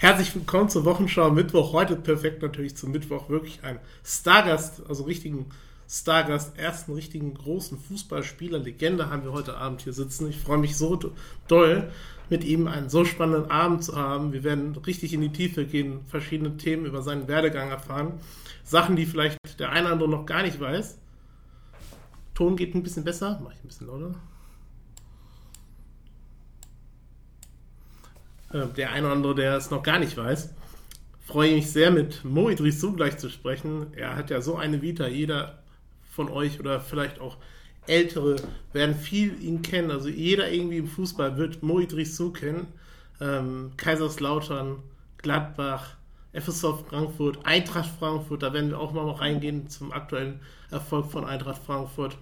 Herzlich willkommen zur Wochenschau Mittwoch. Heute perfekt natürlich zum Mittwoch. Wirklich ein Stargast, also richtigen Stargast, ersten richtigen großen Fußballspieler, Legende haben wir heute Abend hier sitzen. Ich freue mich so doll, mit ihm einen so spannenden Abend zu haben. Wir werden richtig in die Tiefe gehen, verschiedene Themen über seinen Werdegang erfahren. Sachen, die vielleicht der eine oder andere noch gar nicht weiß. Ton geht ein bisschen besser. Mach ich ein bisschen lauter. Äh, der eine oder andere, der es noch gar nicht weiß. Freue mich sehr, mit Mo Idrissou gleich zu sprechen. Er hat ja so eine Vita. Jeder von euch oder vielleicht auch Ältere werden viel ihn kennen. Also jeder irgendwie im Fußball wird Mo Idrissou kennen. Ähm, Kaiserslautern, Gladbach, FSV Frankfurt, Eintracht Frankfurt. Da werden wir auch mal noch reingehen zum aktuellen Erfolg von Eintracht Frankfurt.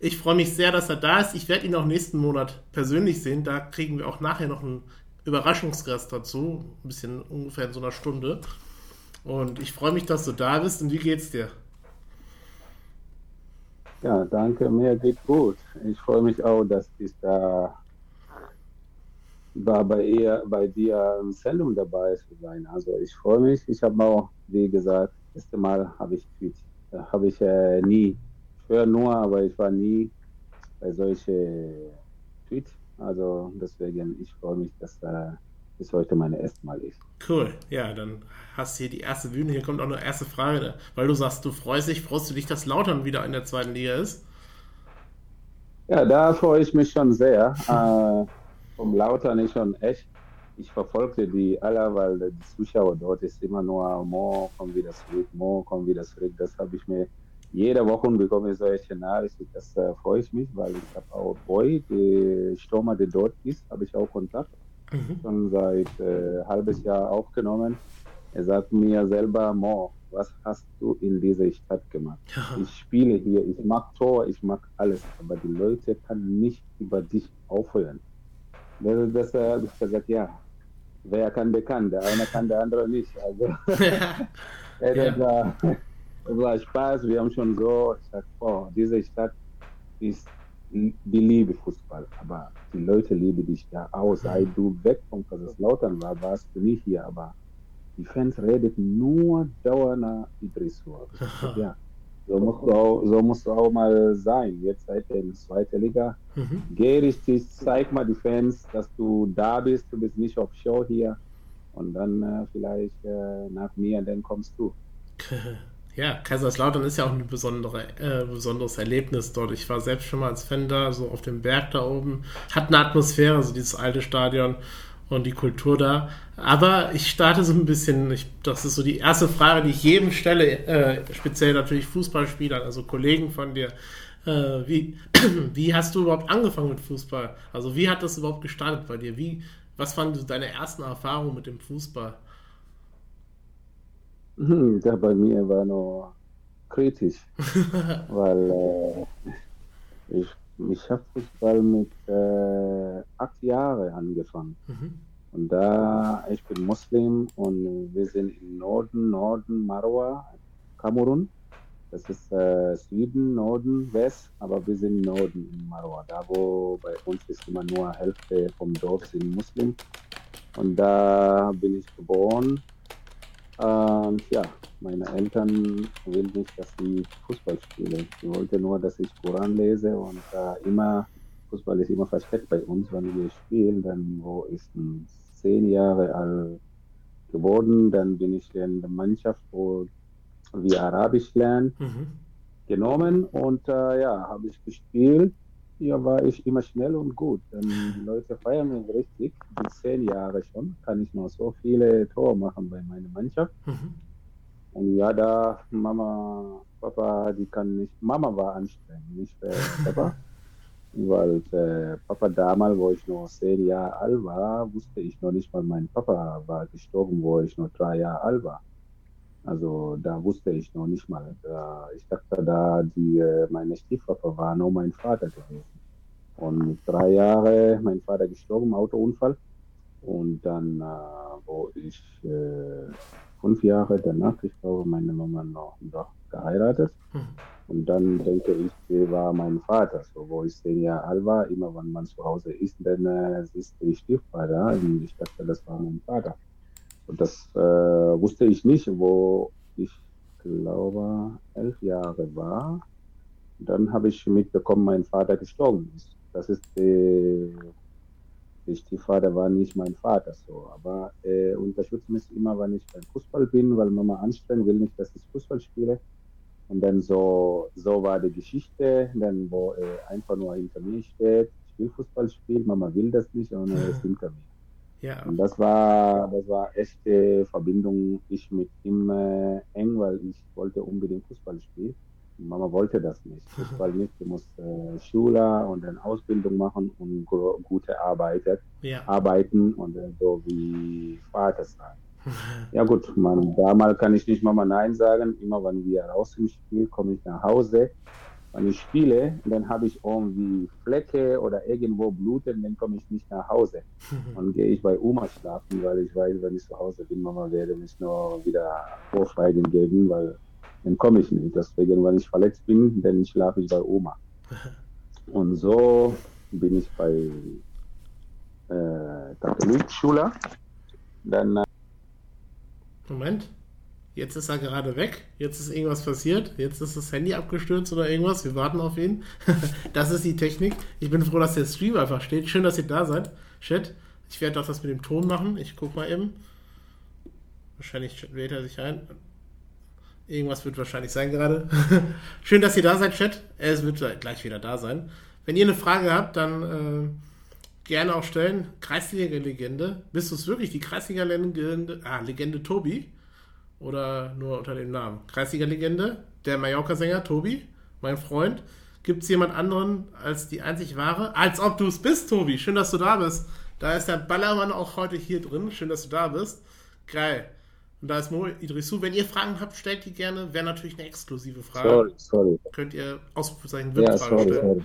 Ich freue mich sehr, dass er da ist. Ich werde ihn auch nächsten Monat persönlich sehen. Da kriegen wir auch nachher noch einen Überraschungsgast dazu, ein bisschen ungefähr in so einer Stunde. Und ich freue mich, dass du da bist. Und wie geht's dir? Ja, danke. Mir geht gut. Ich freue mich auch, dass ich da war bei, ihr, bei dir im Sendung dabei zu sein. Also ich freue mich. Ich habe auch, wie gesagt, das erste Mal habe ich Tweet, habe ich äh, nie, ich höre nur, aber ich war nie bei solchen Tweets also deswegen, ich freue mich, dass äh, es heute meine erste Mal ist. Cool, ja, dann hast du hier die erste Bühne. Hier kommt auch eine erste Frage, weil du sagst, du freust dich, freust du dich, dass Lautern wieder in der zweiten Liga ist? Ja, da freue ich mich schon sehr. äh, vom Lautern ist schon echt. Ich verfolgte die alle, weil die Zuschauer dort ist immer nur, Mo, komm wieder zurück, Mo, komm wieder zurück. Das habe ich mir jede Woche bekomme ich solche Nachrichten. Das äh, freue ich mich, weil ich habe auch Boy, der Stürmer, der dort ist, habe ich auch Kontakt. Mhm. Schon seit äh, halbes Jahr aufgenommen. Er sagt mir selber, Mo, was hast du in dieser Stadt gemacht? Ja. Ich spiele hier, ich mag Tor, ich mag alles, aber die Leute können nicht über dich aufhören. Das, das äh, habe ich gesagt, ja, wer kann, der kann, der eine kann, der andere nicht. Also, ja. ja. Es war Spaß, wir haben schon so gesagt, oh, diese Stadt ist, die liebe Fußball, aber die Leute lieben dich da auch. Seit du weg von Kaiserslautern war, warst du nicht hier, aber die Fans reden nur dauernd Idrissur. Ja, so musst, du auch, so musst du auch mal sein. Jetzt seid ihr in der zweiten Liga. Mhm. Geh richtig, zeig mal die Fans, dass du da bist. Du bist nicht auf Show hier. Und dann äh, vielleicht äh, nach mir, dann kommst du. Ja, Kaiserslautern ist ja auch ein besondere, äh, besonderes Erlebnis dort. Ich war selbst schon mal als Fan da, so auf dem Berg da oben. Hat eine Atmosphäre, so dieses alte Stadion und die Kultur da. Aber ich starte so ein bisschen, ich, das ist so die erste Frage, die ich jedem stelle, äh, speziell natürlich Fußballspielern, also Kollegen von dir. Äh, wie, wie hast du überhaupt angefangen mit Fußball? Also wie hat das überhaupt gestartet bei dir? Wie, was waren deine ersten Erfahrungen mit dem Fußball? Hm, bei mir war noch kritisch, weil äh, ich, ich habe Fußball mit äh, acht Jahren angefangen. Mhm. Und da, ich bin Muslim und wir sind im Norden, Norden, Marwa, Kamerun. Das ist äh, Süden, Norden, West, aber wir sind im Norden in Marwa. Da, wo bei uns ist immer nur Hälfte vom Dorf sind Muslim. Und da bin ich geboren und ja, meine Eltern will nicht, dass ich Fußball spiele. Sie wollte nur, dass ich Koran lese und äh, immer, Fußball ist immer versteckt bei uns, wenn wir spielen. Dann, wo ich zehn Jahre alt geworden, dann bin ich in der Mannschaft, wo wir Arabisch lernen, mhm. genommen und äh, ja, habe ich gespielt hier war ich immer schnell und gut. Die Leute feiern mich richtig. In zehn Jahre schon kann ich noch so viele Tore machen bei meiner Mannschaft. Mhm. Und ja, da Mama, Papa, die kann nicht. Mama war anstrengend, nicht äh, Papa. Weil äh, Papa damals, wo ich noch zehn Jahre alt war, wusste ich noch nicht mal, mein Papa war gestorben, wo ich noch drei Jahre alt war. Also da wusste ich noch nicht mal. ich dachte da, die, äh, meine Stiefpapa war nur mein Vater gewesen. Und mit drei Jahren mein Vater gestorben, Autounfall. Und dann, äh, wo ich äh, fünf Jahre danach, ich glaube, meine Mama noch, noch geheiratet. Mhm. Und dann denke ich, sie war mein Vater. So, wo ich zehn Jahre alt war, immer wenn man zu Hause ist, dann äh, ist die Stiefvater. Und ich dachte, das war mein Vater. Das äh, wusste ich nicht, wo ich glaube elf Jahre war. Dann habe ich mitbekommen, mein Vater gestorben ist. Das ist die, der Stiefvater war nicht mein Vater so, aber äh, unterstützt mich immer, wenn ich beim Fußball bin, weil Mama anstrengen will nicht, dass ich Fußball spiele. Und dann so, so war die Geschichte, dann wo er einfach nur hinter mir steht, ich will Fußball spielen, Mama will das nicht und er ist hinter mir. Ja. Und das war, das war echte Verbindung, ich mit ihm äh, eng, weil ich wollte unbedingt Fußball spielen. Mama wollte das nicht. Fußball nicht, du musst äh, Schule und dann Ausbildung machen und gute Arbeit, ja. arbeiten und dann so wie Vater sein. Ja gut, man, damals kann ich nicht Mama Nein sagen. Immer wenn wir raus im Spiel, komme ich nach Hause wenn ich spiele, dann habe ich irgendwie Flecke oder irgendwo bluten, dann komme ich nicht nach Hause. Dann gehe ich bei Oma schlafen, weil ich weiß, wenn ich zu Hause bin, Mama werde mich nur wieder Ohrfeigen geben, weil dann komme ich nicht. Deswegen, wenn ich verletzt bin, dann schlafe ich bei Oma. Und so bin ich bei äh, Katholikschule. Dann äh Moment. Jetzt ist er gerade weg. Jetzt ist irgendwas passiert. Jetzt ist das Handy abgestürzt oder irgendwas. Wir warten auf ihn. das ist die Technik. Ich bin froh, dass der Stream einfach steht. Schön, dass ihr da seid. Chat. Ich werde auch das mit dem Ton machen. Ich guck mal eben. Wahrscheinlich wählt er sich ein. Irgendwas wird wahrscheinlich sein gerade. Schön, dass ihr da seid, Chat. Es wird gleich wieder da sein. Wenn ihr eine Frage habt, dann äh, gerne auch stellen. Kreisliga-Legende. Bist du es wirklich? Die Kreisliga-Legende? Ah, Legende Tobi. Oder nur unter dem Namen? Kreisliga-Legende, der Mallorca-Sänger Tobi, mein Freund. Gibt es jemand anderen als die einzig wahre? Als ob du es bist, Tobi. Schön, dass du da bist. Da ist der Ballermann auch heute hier drin. Schön, dass du da bist. Geil. Und da ist Mo Idrisu. Wenn ihr Fragen habt, stellt die gerne. Wäre natürlich eine exklusive Frage. Sorry, sorry. Könnt ihr Ausrufezeichen WIP-Fragen ja, stellen. Sorry.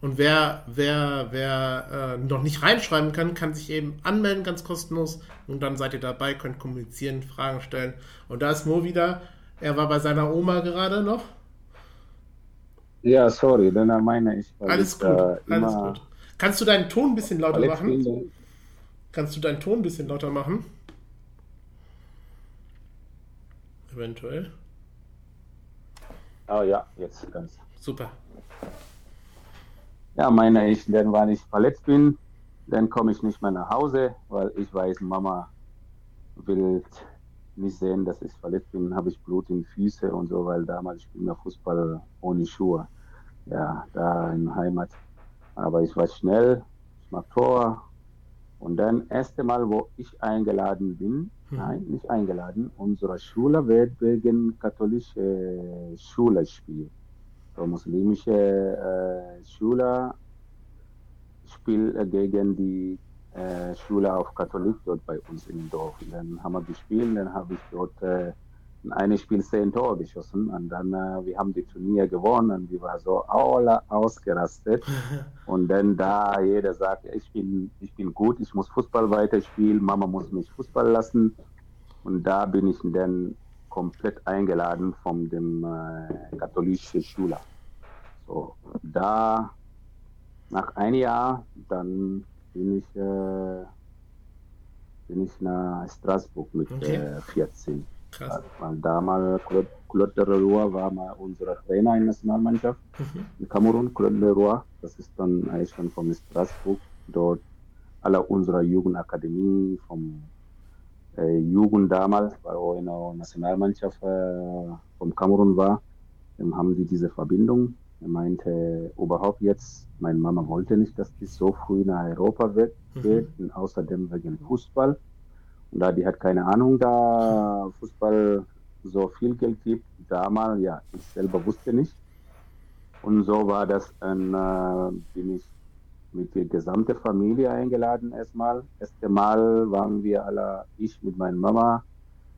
Und wer, wer, wer äh, noch nicht reinschreiben kann, kann sich eben anmelden, ganz kostenlos. Und dann seid ihr dabei, könnt kommunizieren, Fragen stellen. Und da ist Mo wieder. Er war bei seiner Oma gerade noch. Ja, sorry, dann meine ich. Alles gut, äh, alles gut. Kannst du deinen Ton ein bisschen lauter machen? Kannst du deinen Ton ein bisschen lauter machen? Eventuell. Oh ja, jetzt ganz. Super. Ja, meine ich, dann, wenn ich verletzt bin, dann komme ich nicht mehr nach Hause, weil ich weiß, Mama will nicht sehen, dass ich verletzt bin, habe ich Blut in den Füßen und so, weil damals spielen wir Fußball ohne Schuhe. Ja, da in Heimat. Aber ich war schnell, ich mag Tor. Und dann erste Mal, wo ich eingeladen bin, hm. nein, nicht eingeladen, unsere Schule wird wegen katholischer Schule spielen muslimische äh, Schüler spielen gegen die äh, Schule auf Katholik dort bei uns im Dorf. Und dann haben wir gespielt, dann habe ich dort äh, in einem Spiel zehn Tore geschossen. Und dann äh, wir haben die Turnier gewonnen und wir waren so alle ausgerastet. Und dann da jeder sagt, ich bin, ich bin gut, ich muss Fußball weiterspielen, Mama muss mich Fußball lassen. Und da bin ich dann komplett eingeladen von dem äh, katholischen Schüler. So, da nach einem Jahr, dann bin ich, äh, bin ich nach Straßburg mit okay. äh, 14. Krass. Weil damals Claude de Leroy war mal unser Trainer in der Nationalmannschaft mhm. in Kamerun, Claude de Leroy. Das ist dann eigentlich schon von Straßburg. Dort alle unserer Jugendakademie, vom Jugend damals, weil auch in der Nationalmannschaft äh, von Kamerun war, dann haben sie diese Verbindung. Er meinte überhaupt jetzt, meine Mama wollte nicht, dass die so früh nach Europa wird, mhm. und außerdem wegen Fußball. Und da die hat keine Ahnung, da Fußball so viel Geld gibt, damals, ja, ich selber wusste nicht. Und so war das, dann äh, bin ich mit der gesamten Familie eingeladen erstmal. Erste Mal waren wir alle, ich mit meiner Mama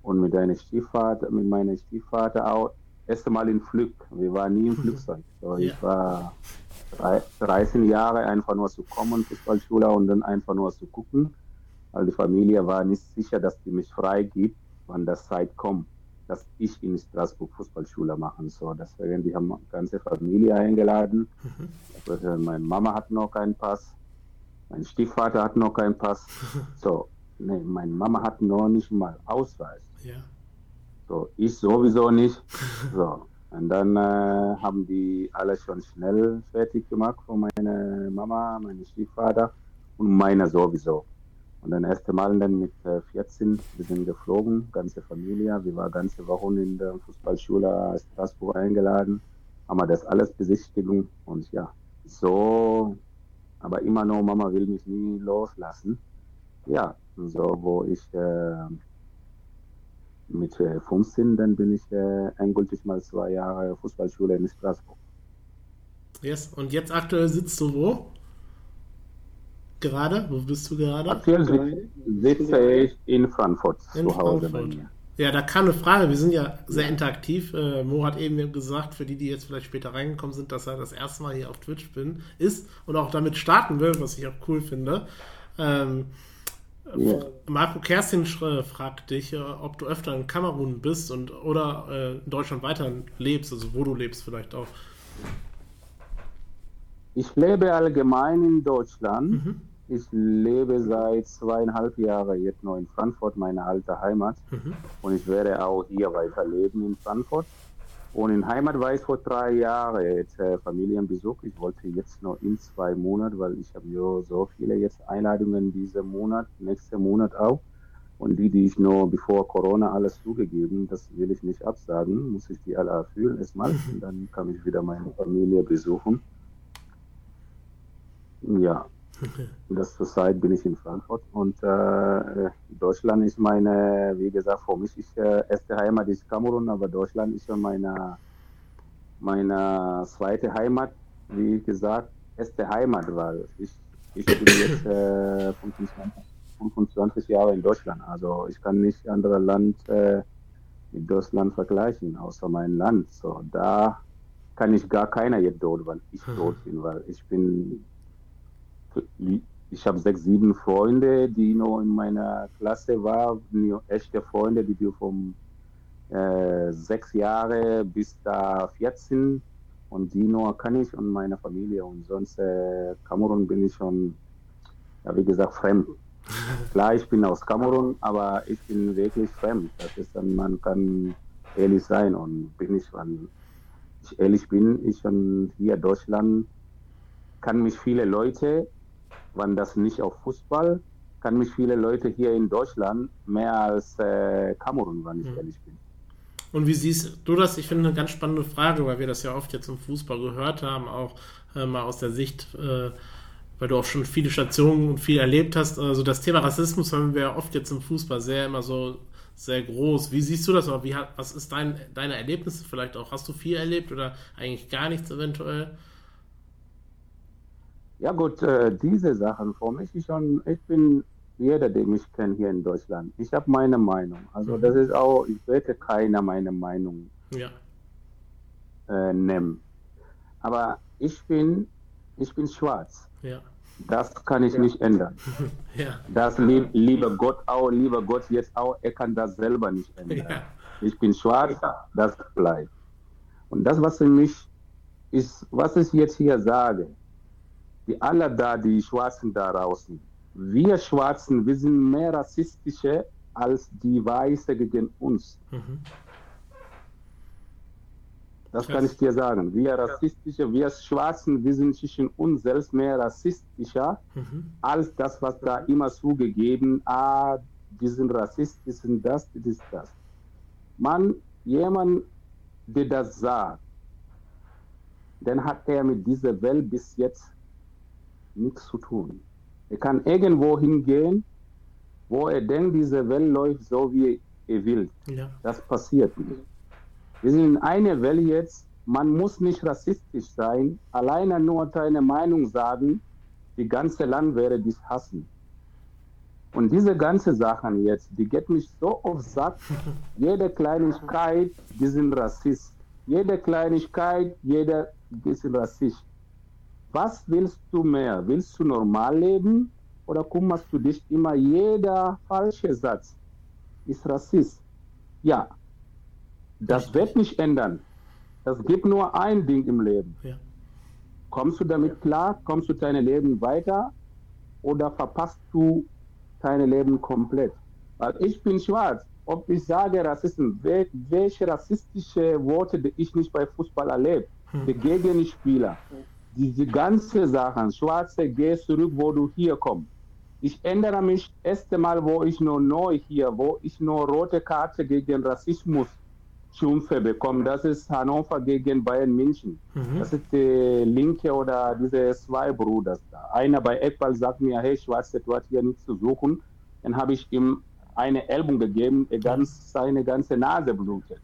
und mit meinem Stiefvater, mit meinem Stiefvater auch, erste Mal in Flug. Wir waren nie im Flugzeug. So, ja. Ich war 13 Jahre einfach nur zu kommen, Fußballschule und dann einfach nur zu gucken. Weil die Familie war nicht sicher, dass die mich frei gibt, wann das Zeit kommt, dass ich in Straßburg Fußballschule machen soll. Deswegen, die haben die ganze Familie eingeladen. Mhm. Meine Mama hat noch keinen Pass, mein Stiefvater hat noch keinen Pass. So, nee, meine Mama hat noch nicht mal Ausweis. Ja. So, ich sowieso nicht. So. Und dann äh, haben die alles schon schnell fertig gemacht von meiner Mama, meinem Stiefvater und meiner sowieso. Und dann erste Mal dann mit äh, 14, wir sind geflogen, ganze Familie. Wir waren ganze Woche in der Fußballschule Straßburg eingeladen, haben wir das alles besichtigen und ja, so, aber immer noch, Mama will mich nie loslassen. Ja, so, wo ich äh, mit äh, 15, dann bin ich äh, endgültig mal zwei Jahre Fußballschule in Straßburg. Yes, und jetzt aktuell sitzt du wo? Gerade? Wo bist du gerade? Aktuell sitze ich in Frankfurt in zu Hause Frankfurt. bei mir. Ja, da kam eine Frage. Wir sind ja sehr interaktiv. Äh, Mo hat eben gesagt, für die, die jetzt vielleicht später reingekommen sind, dass er das erste Mal hier auf Twitch bin, ist und auch damit starten will, was ich auch cool finde. Ähm, ja. Marco Kerstin fragt dich, äh, ob du öfter in Kamerun bist und oder äh, in Deutschland weiter lebst, also wo du lebst vielleicht auch. Ich lebe allgemein in Deutschland. Mhm. Ich lebe seit zweieinhalb Jahren jetzt noch in Frankfurt, meine alte Heimat. Mhm. Und ich werde auch hier weiterleben in Frankfurt. Und in Heimat war ich vor drei Jahren jetzt äh, Familienbesuch. Ich wollte jetzt noch in zwei Monaten, weil ich habe ja so viele jetzt Einladungen diesen Monat, nächsten Monat auch. Und die, die ich noch bevor Corona alles zugegeben, das will ich nicht absagen, muss ich die alle erfüllen erstmal. Und dann kann ich wieder meine Familie besuchen. Ja, das zurzeit bin ich in Frankfurt. Und äh, Deutschland ist meine, wie gesagt, für mich ist äh, erste Heimat ist Kamerun, aber Deutschland ist meine, meine zweite Heimat, wie gesagt, erste Heimat, weil ich, ich bin jetzt äh, 25, 25, Jahre in Deutschland, also ich kann nicht andere Land äh, mit Deutschland vergleichen, außer mein Land. So, da kann ich gar keiner jetzt dort, weil ich dort bin, weil ich bin ich habe sechs, sieben Freunde, die noch in meiner Klasse waren, echte Freunde, die vom äh, sechs Jahre bis da 14 und die nur kann ich und meine Familie und sonst äh, Kamerun bin ich schon, ja, wie gesagt, fremd. Klar, ich bin aus Kamerun, aber ich bin wirklich fremd. Das ist dann, man kann ehrlich sein und bin ich, wenn ich ehrlich bin, ich schon hier in Deutschland kann mich viele Leute wann das nicht auf Fußball, kann mich viele Leute hier in Deutschland mehr als äh, Kamerun, wenn ich mhm. ehrlich bin. Und wie siehst du das? Ich finde eine ganz spannende Frage, weil wir das ja oft jetzt im Fußball gehört haben, auch äh, mal aus der Sicht, äh, weil du auch schon viele Stationen und viel erlebt hast. Also das Thema Rassismus haben wir ja oft jetzt im Fußball sehr immer so sehr groß. Wie siehst du das? Oder wie, was ist dein, deine Erlebnisse vielleicht auch? Hast du viel erlebt oder eigentlich gar nichts eventuell? Ja gut, äh, diese Sachen für mich ist schon, ich bin jeder, der mich kennt hier in Deutschland. Ich habe meine Meinung. Also mhm. das ist auch, ich werde keiner meine Meinung ja. äh, nehmen. Aber ich bin, ich bin schwarz. Ja. Das kann ich ja. nicht ändern. ja. Das lieb, lieber Gott auch, lieber Gott jetzt auch, er kann das selber nicht ändern. Ja. Ich bin schwarz, das bleibt. Und das, was für mich ist, was ich jetzt hier sage, die alle da, die Schwarzen da draußen, wir Schwarzen, wir sind mehr rassistische als die Weiße gegen uns. Mhm. Das kann ich dir sagen. Wir rassistische, wir Schwarzen, wir sind zwischen uns selbst mehr rassistischer mhm. als das, was da immer zugegeben, ah, die sind rassistisch, sind das, das ist das. Man, jemand, der das sagt, dann hat er mit dieser Welt bis jetzt nichts zu tun. Er kann irgendwo hingehen, wo er denkt, diese Welt läuft so, wie er will. Ja. Das passiert nicht. Wir sind in einer Welt jetzt, man muss nicht rassistisch sein, alleine nur deine Meinung sagen, die ganze Land werde dich hassen. Und diese ganze Sachen jetzt, die geht mich so auf Sack. Jede Kleinigkeit, die sind Rassist. Jede Kleinigkeit, jeder ist Rassist. Was willst du mehr? Willst du normal leben oder kümmerst du dich immer jeder falsche Satz ist Rassist? Ja, das wird nicht ändern. Es gibt nur ein Ding im Leben. Ja. Kommst du damit klar? Kommst du dein Leben weiter? Oder verpasst du dein Leben komplett. Weil ich bin schwarz. Ob ich sage Rassismus, welche rassistische Worte die ich nicht bei Fußball erlebe, hm. die Gegenspieler, diese ganzen Sachen, Schwarze, geh zurück, wo du hier kommst. Ich ändere mich das erste Mal, wo ich nur neu hier, wo ich nur rote Karte gegen Rassismus Schimpfe bekommen. Das ist Hannover gegen Bayern München. Mhm. Das ist die Linke oder diese zwei Brüder da. Einer bei Eckball sagt mir, hey Schwarze, du hast hier nichts zu suchen. Dann habe ich ihm eine Ellbogen gegeben, ganz, seine ganze Nase blutet.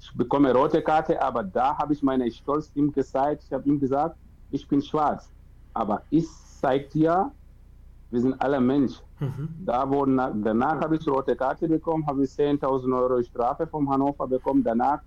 Ich bekomme rote Karte, aber da habe ich meine Stolz ihm gezeigt. Ich habe ihm gesagt, ich bin schwarz. Aber ich zeige dir, wir sind alle Mensch. Mhm. Da wurden, danach habe ich rote Karte bekommen, habe ich 10.000 Euro Strafe vom Hannover bekommen. Danach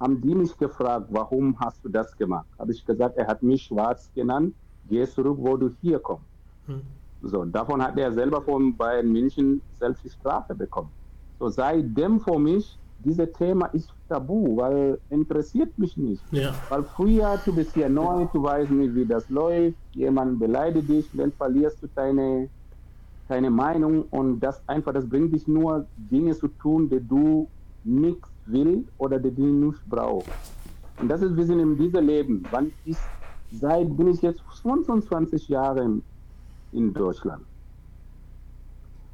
haben die mich gefragt, warum hast du das gemacht? Habe ich gesagt, er hat mich schwarz genannt, geh zurück, wo du hier kommst. Mhm. So, davon hat er selber von Bayern München selbst die Strafe bekommen. So, seitdem für mich, dieses Thema ist tabu, weil interessiert mich nicht. Ja. Weil früher, du bist hier neu, du weißt nicht, wie das läuft, jemand beleidigt dich, dann verlierst du deine, deine Meinung und das einfach, das bringt dich nur Dinge zu tun, die du nicht willst oder die du nicht brauchst. Und das ist, wir sind in diesem Leben. Wann ich, seit bin ich jetzt 25 Jahre in Deutschland.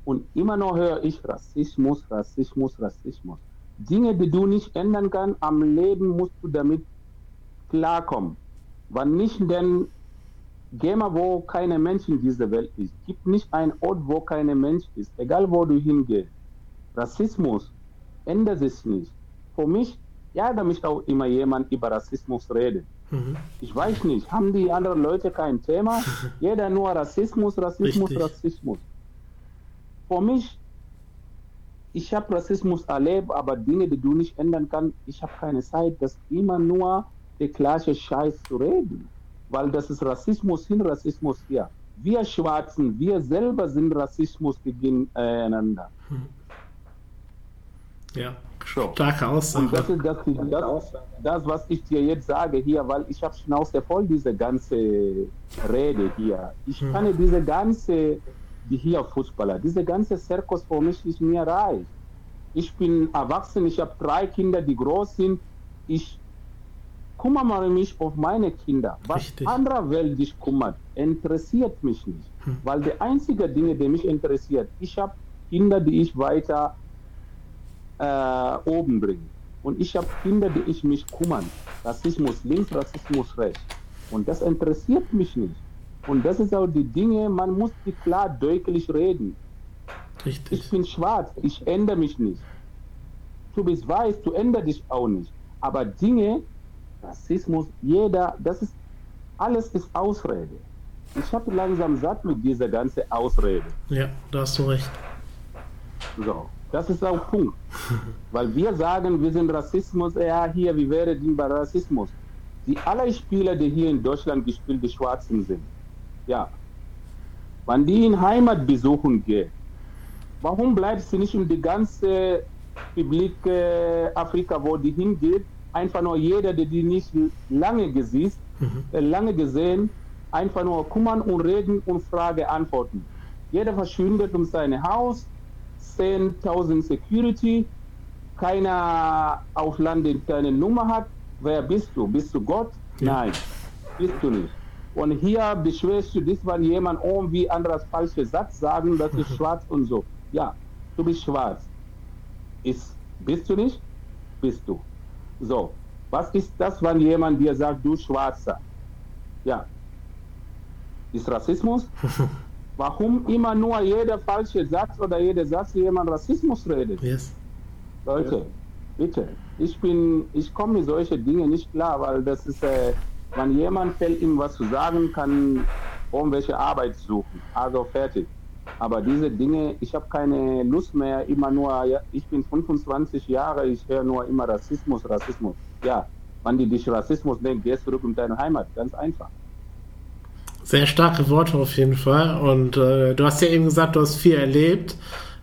Und immer noch höre ich Rassismus, Rassismus, Rassismus. Dinge, die du nicht ändern kannst, am Leben musst du damit klarkommen. Wann nicht, denn geh mal, wo keine Mensch in dieser Welt ist. Gibt nicht einen Ort, wo keine Mensch ist, egal wo du hingehst. Rassismus ändert sich nicht. Für mich, ja, da mich auch immer jemand über Rassismus redet. Mhm. Ich weiß nicht, haben die anderen Leute kein Thema? Jeder nur Rassismus, Rassismus, Richtig. Rassismus. Für mich, ich habe Rassismus erlebt, aber Dinge, die du nicht ändern kannst, ich habe keine Zeit, das immer nur der gleiche Scheiß zu reden. Weil das ist Rassismus hin, Rassismus her. Wir Schwarzen, wir selber sind Rassismus gegeneinander. Mhm. Ja, so. starke Aussage. Und das ist das, das, das, was ich dir jetzt sage hier, weil ich habe Schnauze voll diese ganze Rede hier. Ich hm. kann diese ganze, die hier Fußballer, diese ganze Zirkus für mich nicht mehr reicht. Ich bin erwachsen, ich habe drei Kinder, die groß sind. Ich kümmere mich auf meine Kinder. Was Richtig. anderer Welt dich kümmert, interessiert mich nicht. Hm. Weil die einzige Dinge, die mich interessiert, ich habe Kinder, die ich weiter äh, oben bringen. Und ich habe Kinder, die ich mich kümmern. Rassismus links, Rassismus rechts. Und das interessiert mich nicht. Und das ist auch die Dinge, man muss die klar deutlich reden. Richtig. Ich bin schwarz, ich ändere mich nicht. Du bist weiß, du änderst dich auch nicht. Aber Dinge, Rassismus, jeder, das ist, alles ist Ausrede. Ich habe langsam satt mit dieser ganzen Ausrede. Ja, da hast du recht. So. Das ist auch Punkt. Weil wir sagen, wir sind Rassismus, ja, hier, wie wäre denn bei Rassismus? Die alle Spieler, die hier in Deutschland gespielt, die Schwarzen sind, ja, wenn die in Heimat besuchen gehen, warum bleibt sie nicht in die ganze Republik äh, Afrika, wo die hingeht, einfach nur jeder, der die nicht lange gesehen, mhm. äh, lange gesehen, einfach nur kümmern und reden und Frage antworten. Jeder verschwindet um sein Haus, 10.000 Security, keiner auf Land, deine Nummer hat. Wer bist du? Bist du Gott? Ja. Nein, bist du nicht. Und hier beschwerst du dich, weil jemand irgendwie anderes falsche Satz sagen, das ist schwarz und so. Ja, du bist schwarz. Ist, bist du nicht? Bist du. So, was ist das, wenn jemand dir sagt, du Schwarzer? Ja. Ist Rassismus? Warum immer nur jeder falsche Satz oder jeder Satz jemand Rassismus redet? Yes. Leute, bitte. Ich bin, ich komme mit solchen Dingen nicht klar, weil das ist, äh, wenn jemand fällt, ihm was zu sagen, kann irgendwelche Arbeit suchen. Also fertig. Aber diese Dinge, ich habe keine Lust mehr, immer nur, ich bin 25 Jahre, ich höre nur immer Rassismus, Rassismus. Ja, wenn die dich Rassismus nennen, du zurück in deine Heimat, ganz einfach. Sehr starke Worte auf jeden Fall. Und äh, du hast ja eben gesagt, du hast viel erlebt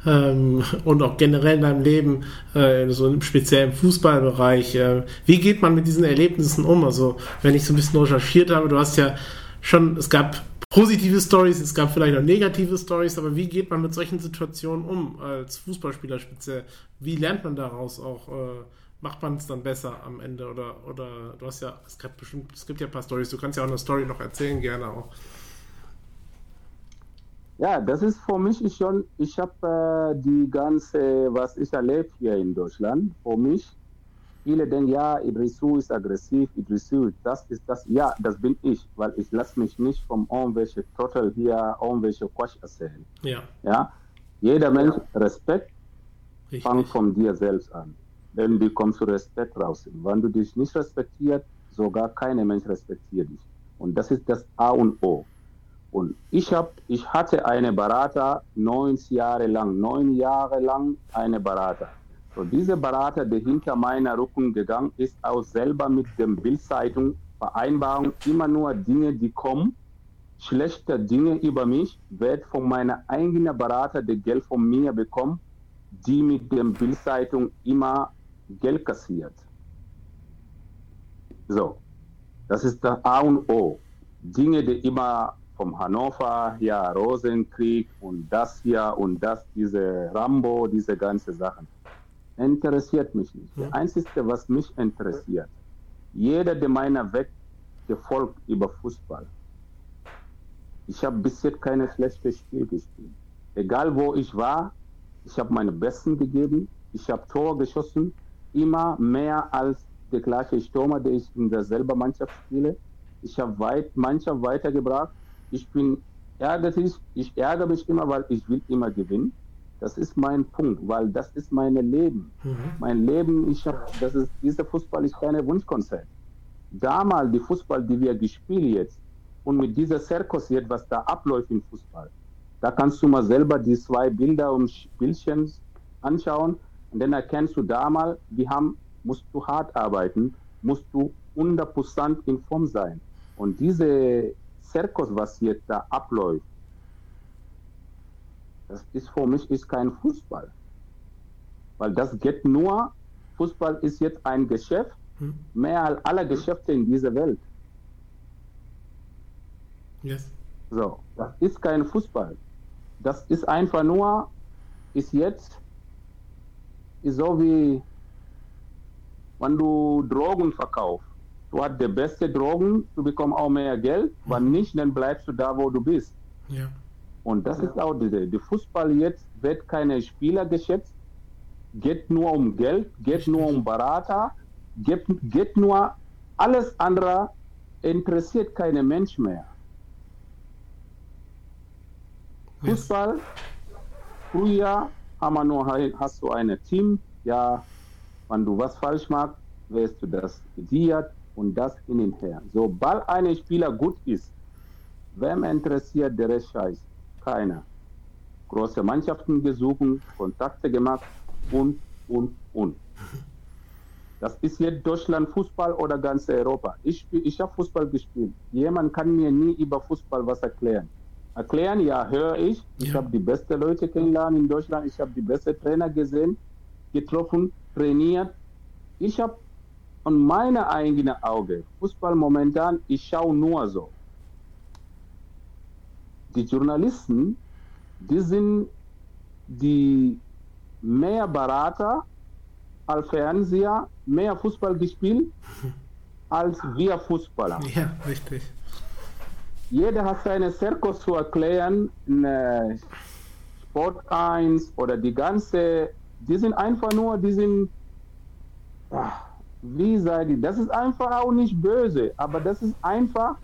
ähm, und auch generell in deinem Leben, äh, so im speziellen Fußballbereich. Äh, wie geht man mit diesen Erlebnissen um? Also, wenn ich so ein bisschen recherchiert habe, du hast ja schon, es gab positive Stories, es gab vielleicht auch negative Stories, aber wie geht man mit solchen Situationen um als Fußballspieler speziell? Wie lernt man daraus auch? Äh, macht man es dann besser am Ende oder oder du hast ja es gibt bestimmt es gibt ja ein paar Stories, du kannst ja auch eine Story noch erzählen gerne auch. Ja, das ist für mich schon, ich habe äh, die ganze, was ich erlebe hier in Deutschland, für mich, viele denken, ja, Idrisu ist aggressiv, Idrisu, das ist das, ja, das bin ich, weil ich lasse mich nicht vom irgendwelche Trottel hier, irgendwelche Quatsch erzählen. Ja. ja? Jeder Mensch, Respekt, Richtig. fang von dir selbst an. Denn du kommst zu Respekt raus. Wenn du dich nicht respektiert, sogar kein Mensch respektiert dich. Und das ist das A und O. Und ich, hab, ich hatte eine Berater neun Jahre lang, neun Jahre lang eine Berater. So dieser Berater, der hinter meiner Rücken gegangen ist, auch selber mit dem Bildzeitung Vereinbarung immer nur Dinge, die kommen, schlechte Dinge über mich, wird von meiner eigenen Berater, der Geld von mir bekommt, die mit dem Bildzeitung immer Geld kassiert. So, das ist das A und O. Dinge, die immer vom Hannover, ja, Rosenkrieg und das hier und das, diese Rambo, diese ganze Sachen. Interessiert mich nicht. Das Einzige, was mich interessiert, jeder, der meiner Weg gefolgt über Fußball. Ich habe bis jetzt keine schlechte Spiel gespielt. Egal wo ich war, ich habe meine Besten gegeben. Ich habe Tor geschossen, immer mehr als der gleiche Stürmer, der ich in derselben Mannschaft spiele. Ich habe weit Mannschaft weitergebracht ich bin ärgerlich, ich ärgere mich immer, weil ich will immer gewinnen. Das ist mein Punkt, weil das ist mein Leben. Mhm. Mein Leben, ich hab, das ist, dieser Fußball ist keine Wunschkonzert. Damals die Fußball, die wir gespielt jetzt und mit dieser Zirkus jetzt, was da abläuft im Fußball, da kannst du mal selber die zwei Bilder und Bildchen anschauen und dann erkennst du damals, wir haben, musst du hart arbeiten, musst du 100% in Form sein. Und diese Zirkus, was jetzt da abläuft, das ist für mich ist kein Fußball. Weil das geht nur, Fußball ist jetzt ein Geschäft, hm. mehr als alle Geschäfte in dieser Welt. Yes. So, das ist kein Fußball. Das ist einfach nur, ist jetzt, ist so wie, wenn du Drogen verkaufst du hast die beste Drogen, du bekommst auch mehr Geld. Mhm. Wenn nicht, dann bleibst du da, wo du bist. Ja. Und das ja. ist auch die, die Fußball jetzt wird keine Spieler geschätzt, geht nur um Geld, geht nur um Berater, geht, geht nur alles andere interessiert keine Mensch mehr. Fußball, früher haben wir nur, hast du ein Team, ja, wenn du was falsch machst, wirst du das gediert, und das hin und her. Sobald ein Spieler gut ist, wem interessiert der Scheiß? Keiner. Große Mannschaften gesucht, Kontakte gemacht und, und, und. Das ist jetzt Deutschland Fußball oder ganz Europa. Ich, ich habe Fußball gespielt. Jemand kann mir nie über Fußball was erklären. Erklären, ja, höre ich. Ich habe die besten Leute kennengelernt in Deutschland. Ich habe die besten Trainer gesehen, getroffen, trainiert. Ich habe und meine eigene Auge, Fußball momentan, ich schaue nur so. Die Journalisten, die sind die mehr Berater als Fernseher, mehr Fußball gespielt als wir Fußballer. Ja, richtig. Jeder hat seine Zirkus zu erklären, in Sport 1 oder die ganze, die sind einfach nur, die sind, ach, wie sage ich, das ist einfach auch nicht böse, aber das ist einfach,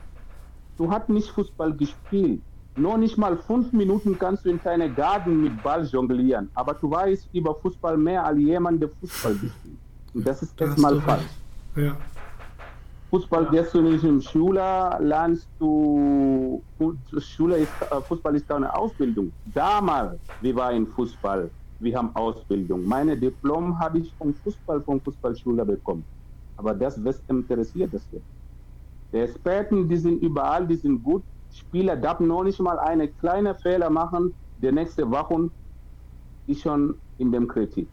du hast nicht Fußball gespielt. Nur nicht mal fünf Minuten kannst du in deinem Garten mit Ball jonglieren, aber du weißt über Fußball mehr als jemand, der Fußball gespielt. Und das ist erstmal falsch. Ja. Fußball gehst du nicht in Schule, lernst du, Schule ist, äh, Fußball ist eine Ausbildung. Damals, wir waren in Fußball, wir haben Ausbildung. Meine Diplom habe ich vom Fußball, von Fußballschule bekommen. Aber das, was interessiert das jetzt? Die Experten, die sind überall, die sind gut. Spieler darf noch nicht mal eine kleine Fehler machen. Die nächste Woche ist schon in dem Kritik.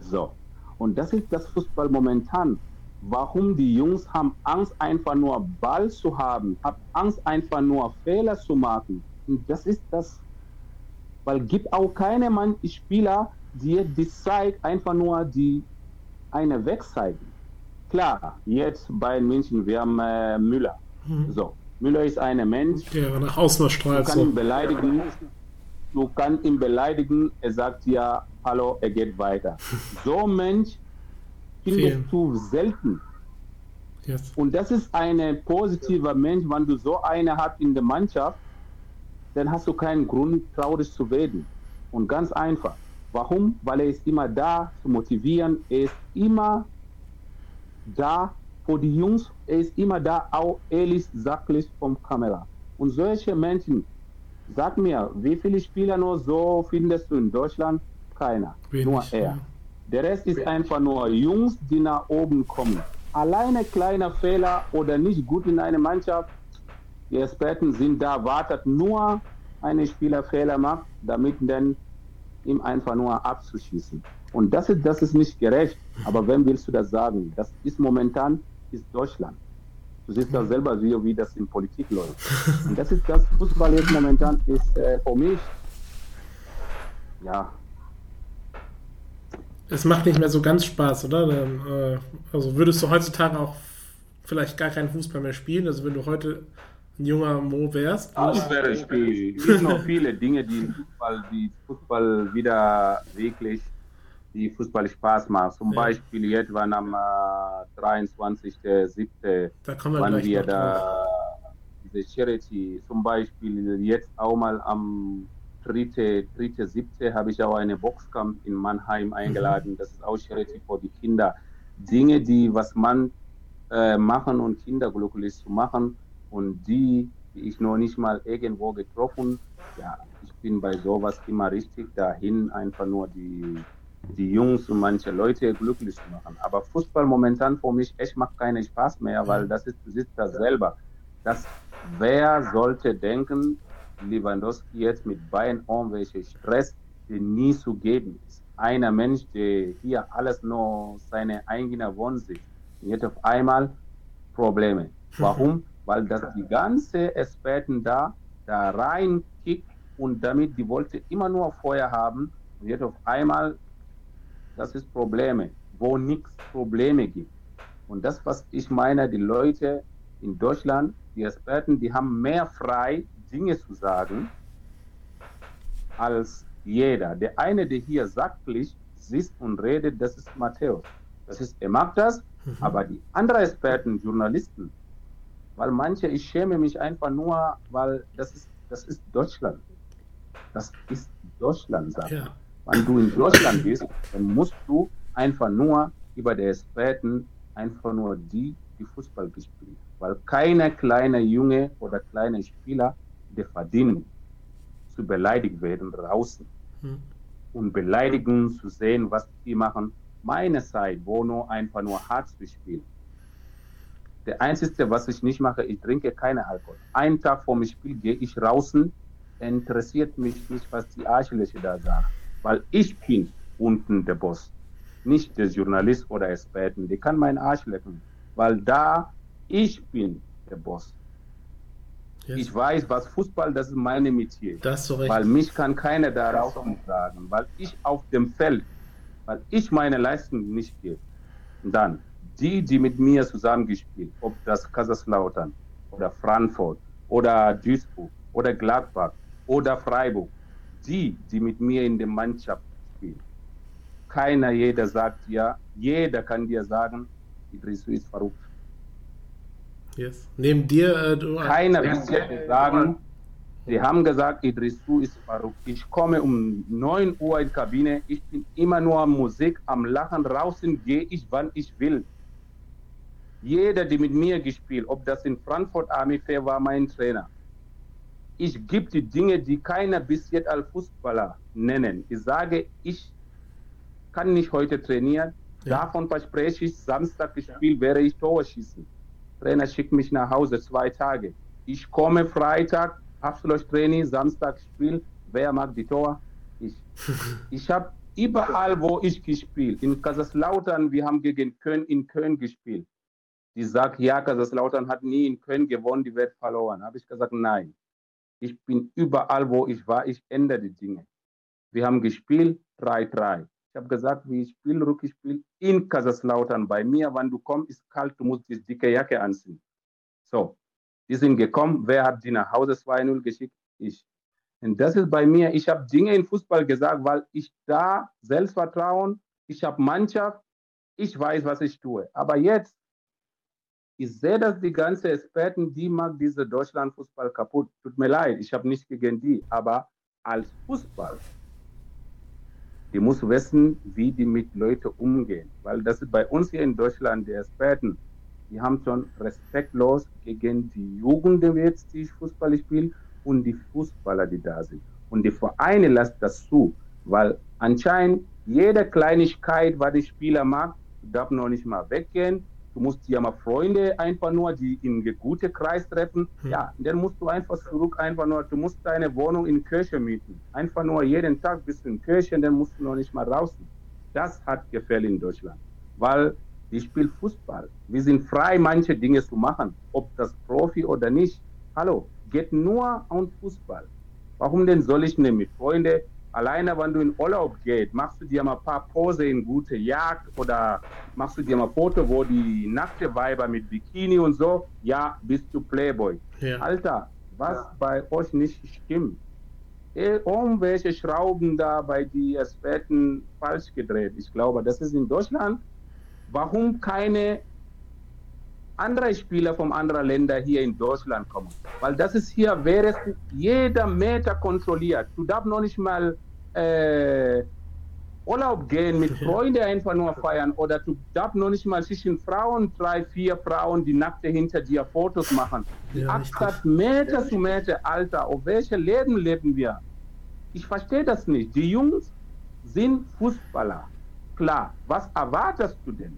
So. Und das ist das Fußball momentan. warum die Jungs haben Angst, einfach nur Ball zu haben, haben Angst, einfach nur Fehler zu machen. Und das ist das, weil gibt auch keine Mann Spieler, die die Zeit einfach nur die eine wegzeigen. Klar, jetzt bei München, wir haben äh, Müller. Mhm. So, Müller ist ein Mensch. Der nach außen strahlt. Du kannst ihn beleidigen. Du kannst ihn beleidigen. Er sagt ja, hallo, er geht weiter. so Mensch findest du selten. Yes. Und das ist ein positiver Mensch, wenn du so eine hast in der Mannschaft, dann hast du keinen Grund, traurig zu werden. Und ganz einfach. Warum? Weil er ist immer da zu motivieren. Er ist immer da für die Jungs. Er ist immer da, auch ehrlich, sachlich vom Kamera. Und solche Menschen, sag mir, wie viele Spieler nur so findest du in Deutschland? Keiner. Wenig, nur er. Ja. Der Rest ist einfach nur Jungs, die nach oben kommen. Alleine kleiner Fehler oder nicht gut in einer Mannschaft, die Experten sind da, wartet nur eine Spieler Fehler macht, damit dann ihm einfach nur abzuschießen. Und das ist, das ist nicht gerecht. Aber wem willst du das sagen? Das ist momentan ist Deutschland. Du siehst ja selber, wie, wie das in Politik läuft. Und das ist das Fußball jetzt momentan ist äh, für mich ja es macht nicht mehr so ganz Spaß, oder? Dann, äh, also würdest du heutzutage auch vielleicht gar keinen Fußball mehr spielen? Also wenn du heute ein junger Mo wärst? Alles wäre spielen. Es gibt noch viele Dinge, die Fußball, die Fußball wieder wirklich die Fußball Spaß macht. Zum ja. Beispiel jetzt waren am äh, 23.07. Da kommen wir waren wir da diese Charity. Zum Beispiel jetzt auch mal am dritte, dritte, siebte habe ich auch eine Boxkampf in Mannheim eingeladen. Das ist auch Charity für die Kinder. Dinge, die, was man äh, machen und Kinder glücklich zu machen und die, die ich noch nicht mal irgendwo getroffen, ja, ich bin bei sowas immer richtig dahin, einfach nur die, die Jungs und manche Leute glücklich zu machen. Aber Fußball momentan für mich echt macht keinen Spaß mehr, weil das ist, du siehst das selber. Das, wer sollte denken, Lewandowski jetzt mit Bayern irgendwelche Stress, der nie zu geben ist. Einer Mensch, der hier alles nur seine eigene Wohnung sieht, jetzt auf einmal Probleme. Warum? Weil das die ganze Experten da, da reinkickt und damit die wollte immer nur Feuer haben und jetzt auf einmal, das ist Probleme, wo nichts Probleme gibt. Und das, was ich meine, die Leute in Deutschland, die Experten, die haben mehr frei, Dinge zu sagen, als jeder. Der eine, der hier sachlich sitzt und redet, das ist Matthäus. Das ist, er mag das, mhm. aber die anderen Experten, Journalisten, weil manche, ich schäme mich einfach nur, weil das ist, das ist Deutschland. Das ist Deutschland, ja. Wenn du in Deutschland bist, dann musst du einfach nur über die Experten, einfach nur die, die Fußball gespielt. Weil keiner kleine Junge oder kleine Spieler die verdienen, zu beleidigt werden draußen. Hm. Und beleidigen, zu sehen, was die machen. Meine Zeit, wo nur einfach nur hart zu spielen. Der Einzige, was ich nicht mache, ich trinke keine Alkohol. Einen Tag vor dem Spiel gehe ich draußen, interessiert mich nicht, was die Arschlöcher da sagen. Weil ich bin unten der Boss, nicht der Journalist oder Experten. Die kann meinen Arsch lecken, weil da ich bin der Boss. Yes. Ich weiß, was Fußball, das ist meine Metier. Das so recht. Weil mich kann keiner darauf sagen, weil ich auf dem Feld, weil ich meine Leistung nicht gebe. dann die, die mit mir zusammengespielt, ob das Kaiserslautern oder Frankfurt oder Duisburg oder Gladbach oder Freiburg, die, die mit mir in der Mannschaft spielen. Keiner, jeder sagt ja, jeder kann dir sagen, Idrisu ist verrückt. Yes. Neben dir, äh, du. Keiner will sagen, sie haben gesagt, Idrisu ist verrückt. Ich komme um 9 Uhr in die Kabine, ich bin immer nur am Musik, am Lachen, draußen gehe ich, wann ich will. Jeder, der mit mir gespielt, ob das in Frankfurt Army Fair war, mein Trainer. Ich gebe die Dinge, die keiner bis jetzt als Fußballer nennen. Ich sage, ich kann nicht heute trainieren. Ja. Davon verspreche ich, Samstag gespielt wäre ich Tor schießen. Trainer schickt mich nach Hause zwei Tage. Ich komme Freitag, Abschlusstraining, Samstag Spiel. Wer mag die Tor? Ich. Ich habe überall, wo ich gespielt, in Kaiserslautern, wir haben gegen Köln in Köln gespielt. Die sagt, ja, Kaiserslautern hat nie in Köln gewonnen, die wird verloren. Habe ich gesagt, nein. Ich bin überall, wo ich war, ich ändere die Dinge. Wir haben gespielt 3-3. Ich habe gesagt, wie ich spiele, Rückspiel in Kaiserslautern. Bei mir, wenn du kommst, ist kalt, du musst die dicke Jacke anziehen. So, die sind gekommen. Wer hat die nach Hause 2-0 geschickt? Ich. Und das ist bei mir, ich habe Dinge im Fußball gesagt, weil ich da Selbstvertrauen, ich habe Mannschaft, ich weiß, was ich tue. Aber jetzt, ich sehe, dass die ganzen Experten, die mag diese Deutschlandfußball kaputt. Tut mir leid, ich habe nichts gegen die, aber als Fußball, die muss wissen, wie die mit Leuten umgehen. Weil das ist bei uns hier in Deutschland, die Experten, die haben schon respektlos gegen die Jugend, die jetzt die Fußball spielen und die Fußballer, die da sind. Und die Vereine lassen das zu, weil anscheinend jede Kleinigkeit, was die Spieler mag, darf noch nicht mal weggehen. Du musst ja mal Freunde einfach nur, die in gute Kreis treffen. Hm. Ja, dann musst du einfach zurück, einfach nur, du musst deine Wohnung in Kirche mieten. Einfach nur jeden Tag bist du in Kirche, dann musst du noch nicht mal draußen. Das hat Gefälle in Deutschland, weil die spielt Fußball. Wir sind frei, manche Dinge zu machen, ob das Profi oder nicht. Hallo, geht nur um Fußball. Warum denn soll ich denn mit Freunden, alleine wenn du in Urlaub gehst, machst du dir mal ein paar Pose in gute Jagd oder machst du dir mal Foto, wo die nackte Weiber mit Bikini und so, ja, bist du Playboy. Ja. Alter, was ja. bei euch nicht stimmt. Irgendwelche Schrauben da bei den Experten falsch gedreht. Ich glaube, das ist in Deutschland warum keine anderen Spieler von anderen Ländern hier in Deutschland kommen. Weil das ist hier, wäre jeder Meter kontrolliert. Du darfst noch nicht mal äh, Urlaub gehen mit Freunden einfach nur feiern oder du darfst noch nicht mal zwischen Frauen, drei, vier Frauen, die nackte hinter dir Fotos machen. Ja, Abstand Meter zu Meter, Alter, auf welchem Leben leben wir? Ich verstehe das nicht. Die Jungs sind Fußballer klar. Was erwartest du denn?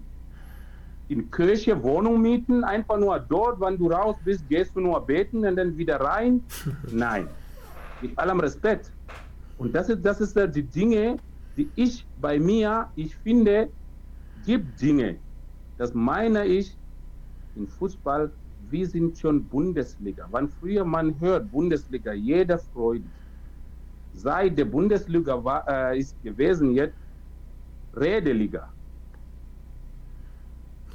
In Kirche Wohnung mieten, einfach nur dort, wenn du raus bist, gehst du nur beten und dann wieder rein? Nein. Mit allem Respekt. Und das ist, das ist die Dinge, die ich bei mir, ich finde, gibt Dinge. Das meine ich im Fußball, wir sind schon Bundesliga. Wann früher man hört Bundesliga, jeder freut sich. Seit der Bundesliga war, äh, ist gewesen, jetzt Redeliga.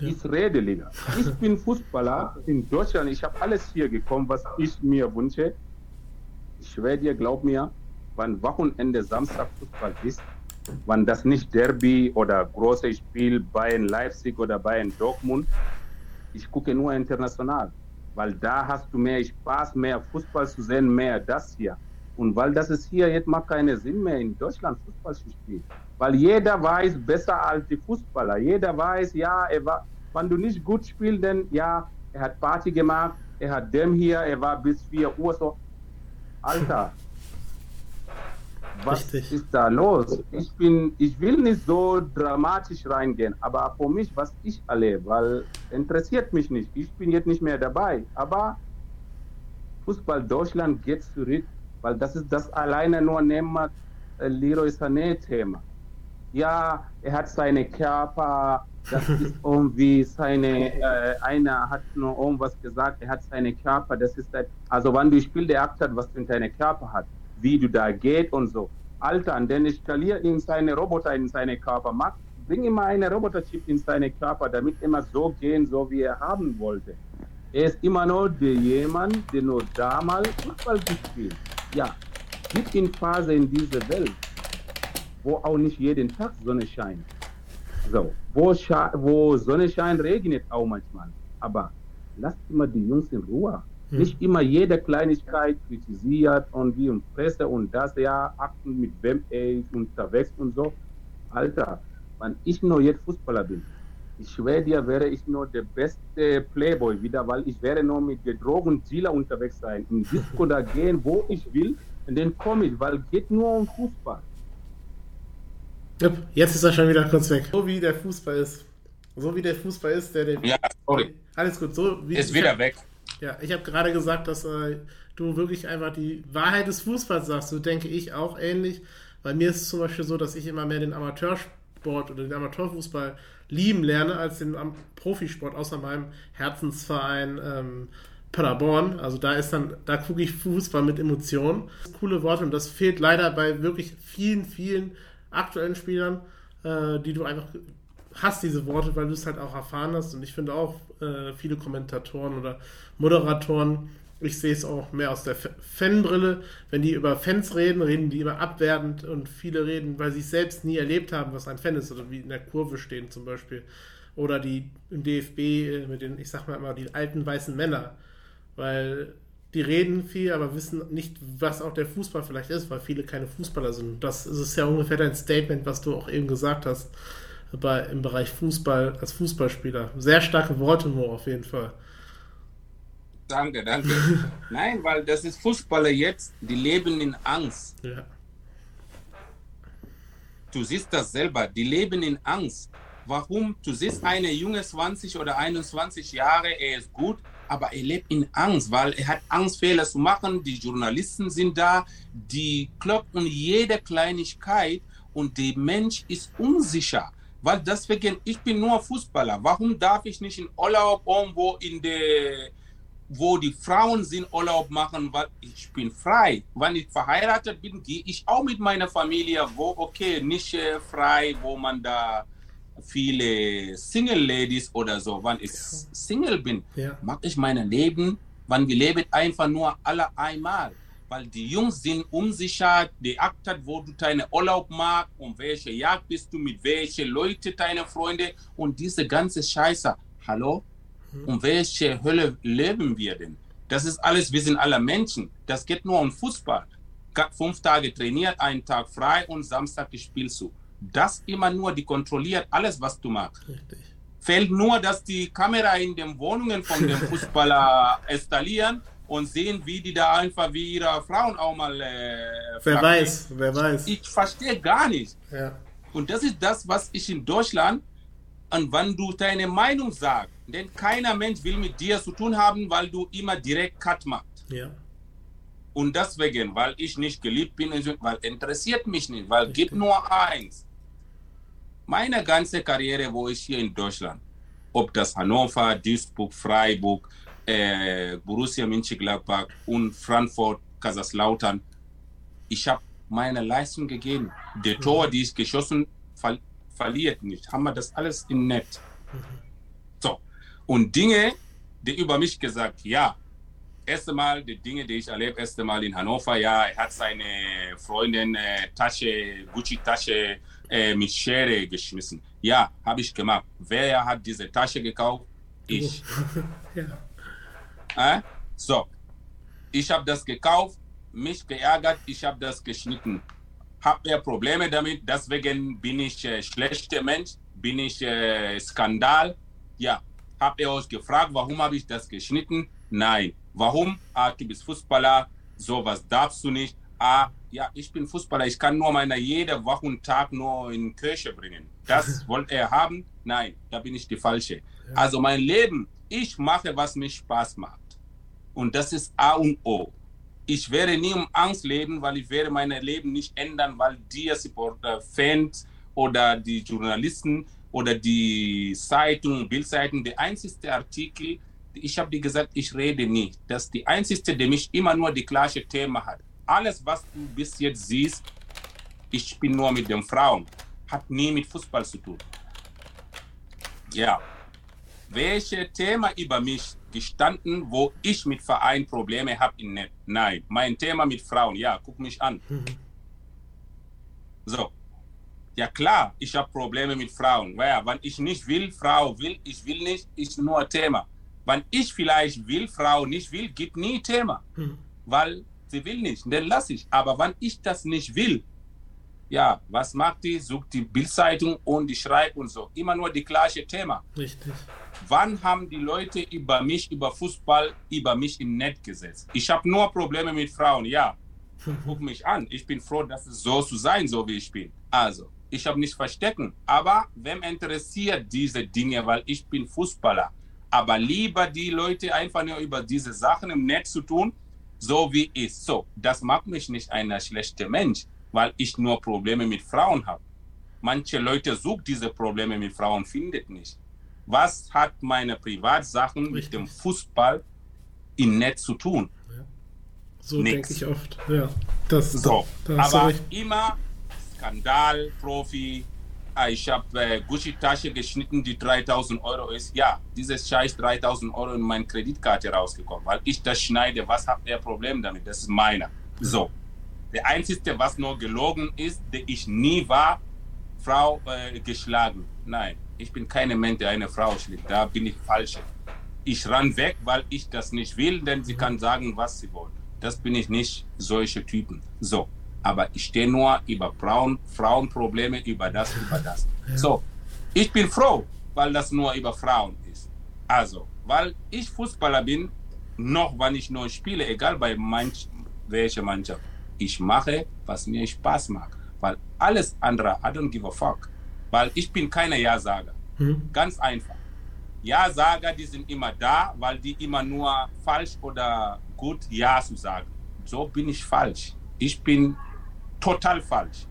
Ja. Ist Redeliga. Ich bin Fußballer in Deutschland. Ich habe alles hier gekommen, was ich mir wünsche. Ich schwöre dir, glaub mir, wann Wochenende Samstag Fußball ist, wann das nicht Derby oder großes Spiel Bayern Leipzig oder Bayern Dortmund, ich gucke nur international, weil da hast du mehr Spaß, mehr Fußball zu sehen, mehr das hier. Und weil das ist hier, jetzt macht keinen Sinn mehr in Deutschland Fußball zu spielen. Weil jeder weiß besser als die Fußballer. Jeder weiß, ja, er war, wenn du nicht gut spielst, dann ja, er hat Party gemacht, er hat dem hier, er war bis 4 Uhr so. Alter, was Richtig. ist da los? Ich bin, ich will nicht so dramatisch reingehen, aber für mich, was ich erlebe, weil interessiert mich nicht. Ich bin jetzt nicht mehr dabei, aber Fußball Deutschland geht zurück, weil das ist das alleine nur nehmen wir äh, Leroy Sané Thema ja, er hat seine Körper, das ist irgendwie seine, äh, einer hat nur irgendwas gesagt, er hat seine Körper, das ist halt, also wenn du Spiel der Akt hat, was in deine Körper hat, wie du da geht und so. Alter, dann installier ihm seine Roboter in seine Körper, mach, bring immer einen Roboterchip in seine Körper, damit immer so gehen, so wie er haben wollte. Er ist immer nur der jemand, der nur damals Fußball gespielt. Ja, gibt ihn Phase in dieser Welt wo auch nicht jeden Tag Sonne scheint. So, wo, wo Sonne scheint, regnet auch manchmal. Aber lasst immer die Jungs in Ruhe. Hm. Nicht immer jede Kleinigkeit kritisiert und wie und Presse und das ja achten, mit wem er unterwegs und so. Alter, wenn ich nur jetzt Fußballer bin, ich schwöre dir, wäre ich nur der beste Playboy wieder, weil ich wäre nur mit der Drogendealer unterwegs sein, im Disco da gehen, wo ich will, und dann komme ich, weil es geht nur um Fußball. Jetzt ist er schon wieder kurz weg. So wie der Fußball ist. So wie der Fußball ist, der der. Ja, sorry. Alles gut. So wie ist wieder hab, weg. Ja, ich habe gerade gesagt, dass äh, du wirklich einfach die Wahrheit des Fußballs sagst. So denke ich auch ähnlich. Bei mir ist es zum Beispiel so, dass ich immer mehr den Amateursport oder den Amateurfußball lieben lerne als den Profisport, außer meinem Herzensverein ähm, Paderborn. Also da ist dann, da gucke ich Fußball mit Emotionen. Coole Worte und das fehlt leider bei wirklich vielen, vielen aktuellen Spielern, äh, die du einfach hast diese Worte, weil du es halt auch erfahren hast. Und ich finde auch äh, viele Kommentatoren oder Moderatoren, ich sehe es auch mehr aus der Fanbrille. Wenn die über Fans reden, reden die immer abwertend und viele reden, weil sie es selbst nie erlebt haben, was ein Fan ist oder wie in der Kurve stehen zum Beispiel. Oder die im DFB äh, mit den, ich sag mal immer, die alten weißen Männer. Weil die reden viel, aber wissen nicht, was auch der Fußball vielleicht ist, weil viele keine Fußballer sind. Das ist ja ungefähr dein Statement, was du auch eben gesagt hast bei, im Bereich Fußball als Fußballspieler. Sehr starke Worte nur auf jeden Fall. Danke, danke. Nein, weil das ist Fußballer jetzt, die leben in Angst. Ja. Du siehst das selber, die leben in Angst. Warum? Du siehst eine junge 20 oder 21 Jahre, er ist gut, aber er lebt in Angst, weil er hat Angst, Fehler zu machen. Die Journalisten sind da, die kloppen jede Kleinigkeit und der Mensch ist unsicher. Weil deswegen, ich bin nur Fußballer. Warum darf ich nicht in Urlaub irgendwo in der wo die Frauen sind Urlaub machen, weil ich bin frei. Wenn ich verheiratet bin, gehe ich auch mit meiner Familie, wo okay, nicht äh, frei, wo man da viele Single Ladies oder so. Wenn ich Single bin, ja. mag ich mein Leben, wenn wir leben einfach nur alle einmal weil die Jungs sind unsicher, die achtet, wo du deinen Urlaub machst, um welche Jagd bist du, mit welchen Leuten deine Freunde und diese ganze Scheiße. Hallo? Mhm. Um welche Hölle leben wir denn? Das ist alles, wir sind alle Menschen. Das geht nur um Fußball. Fünf Tage trainiert, einen Tag frei und Samstag spielst du. Das immer nur, die kontrolliert alles, was du machst. Richtig. Fällt nur, dass die Kamera in den Wohnungen von dem Fußballer installieren und sehen, wie die da einfach wie ihre Frauen auch mal. Äh, wer weiß, wer weiß. Ich, verstehe gar nicht. Ja. Und das ist das, was ich in Deutschland, und wenn du deine Meinung sagst, denn keiner Mensch will mit dir zu tun haben, weil du immer direkt Cut machst. Ja. Und deswegen, weil ich nicht geliebt bin, weil interessiert mich nicht, weil gibt nur eins. Meine ganze Karriere, wo ich hier in Deutschland, ob das Hannover, Duisburg, Freiburg, äh, Borussia Mönchengladbach und Frankfurt, Kaiserslautern. Ich habe meine Leistung gegeben. Der Tor, die ich geschossen, ver verliert nicht. Haben wir das alles im Netz. So. Und Dinge, die über mich gesagt, ja, erste Mal, die Dinge, die ich erlebe, erste Mal in Hannover, ja, er hat seine Freundin äh, Tasche, Gucci-Tasche äh, mit Schere geschmissen. Ja, habe ich gemacht. Wer hat diese Tasche gekauft? Ich. ja. Äh? So, ich habe das gekauft, mich geärgert, ich habe das geschnitten. Habe er Probleme damit, deswegen bin ich äh, schlechter Mensch, bin ich äh, Skandal. Ja, habt ihr euch gefragt, warum habe ich das geschnitten? Nein. Warum? Ah, du bist Fußballer, sowas darfst du nicht. Ah, ja, ich bin Fußballer, ich kann nur meine jede Woche und Tag nur in Kirche bringen. Das wollte er haben? Nein, da bin ich die Falsche. Also mein Leben, ich mache, was mir Spaß macht. Und das ist A und O. Ich werde nie um Angst leben, weil ich werde mein Leben nicht ändern, weil die Supporter, Fans oder die Journalisten oder die Zeitung, Bildzeitung, der einzige Artikel, ich habe dir gesagt, ich rede nicht. Das ist die einzige, der mich immer nur die gleiche Thema hat. Alles, was du bis jetzt siehst, ich bin nur mit den Frauen, hat nie mit Fußball zu tun. Ja. Welche Thema über mich gestanden, wo ich mit Verein Probleme habe. Nein, mein Thema mit Frauen, ja, guck mich an. Mhm. So. Ja klar, ich habe Probleme mit Frauen. Ja, wenn ich nicht will, Frau will, ich will nicht, ist nur Thema. Wenn ich vielleicht will, Frau nicht will, gibt nie Thema. Mhm. Weil sie will nicht, dann lasse ich. Aber wenn ich das nicht will, ja, was macht die? Sucht die Bildzeitung und die schreibt und so. Immer nur die gleiche Thema. Richtig. Wann haben die Leute über mich, über Fußball, über mich im Netz gesetzt? Ich habe nur Probleme mit Frauen, ja. Guck mich an. Ich bin froh, dass es so zu sein, so wie ich bin. Also, ich habe nicht verstecken. Aber wem interessiert diese Dinge, weil ich bin Fußballer. Aber lieber die Leute einfach nur über diese Sachen im Netz zu tun, so wie ich. So, das macht mich nicht ein schlechter Mensch weil ich nur Probleme mit Frauen habe. Manche Leute suchen diese Probleme mit Frauen, findet nicht. Was hat meine Privatsachen Richtig. mit dem Fußball im Netz zu tun? Ja. So denke ich oft. Ja, das, so. Das, Aber immer Skandal, Profi, ich habe äh, Gucci-Tasche geschnitten, die 3000 Euro ist. Ja, dieses Scheiß 3000 Euro in meine Kreditkarte rausgekommen, weil ich das schneide. Was habt ihr Problem damit? Das ist meiner. So. Der Einzige, was nur gelogen ist, der ich nie war, Frau äh, geschlagen. Nein, ich bin kein Mensch, der eine Frau schlägt. Da bin ich falsch. Ich ran weg, weil ich das nicht will, denn sie kann sagen, was sie wollen. Das bin ich nicht, solche Typen. So, aber ich stehe nur über Frauen, Frauenprobleme, über das, über das. Ja. So, ich bin froh, weil das nur über Frauen ist. Also, weil ich Fußballer bin, noch wenn ich nur spiele, egal bei manch, welcher Mannschaft, ich mache, was mir Spaß macht. Weil alles andere, I don't give a fuck. Weil ich bin keine Ja-Sager. Hm. Ganz einfach. Ja-Sager, die sind immer da, weil die immer nur falsch oder gut Ja zu sagen. So bin ich falsch. Ich bin total falsch.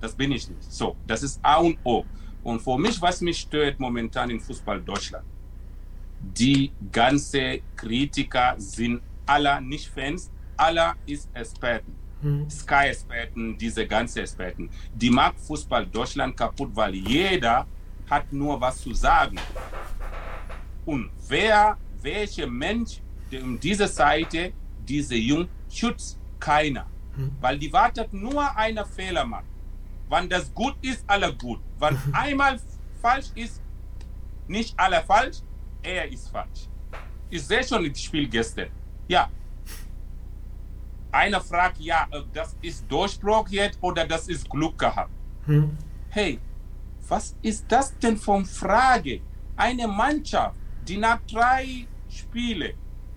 Das bin ich nicht. So, das ist A und O. Und für mich, was mich stört momentan in Fußball Deutschland, die ganze Kritiker sind aller nicht Fans, aller ist Experten. Hm. Sky-Experten, diese ganzen Experten. Die mag Fußball Deutschland kaputt, weil jeder hat nur was zu sagen. Und wer, welcher Mensch um diese Seite, diese Jung, schützt keiner. Weil die wartet nur einer Fehler macht. Wenn das gut ist, alle gut. Wenn hm. einmal falsch ist, nicht alle falsch, er ist falsch. Ich sehe schon das Spiel gestern. Ja. Einer fragt, ja, das ist Durchbruch jetzt oder das ist Glück gehabt. Hm. Hey, was ist das denn von Frage? Eine Mannschaft, die nach drei Spielen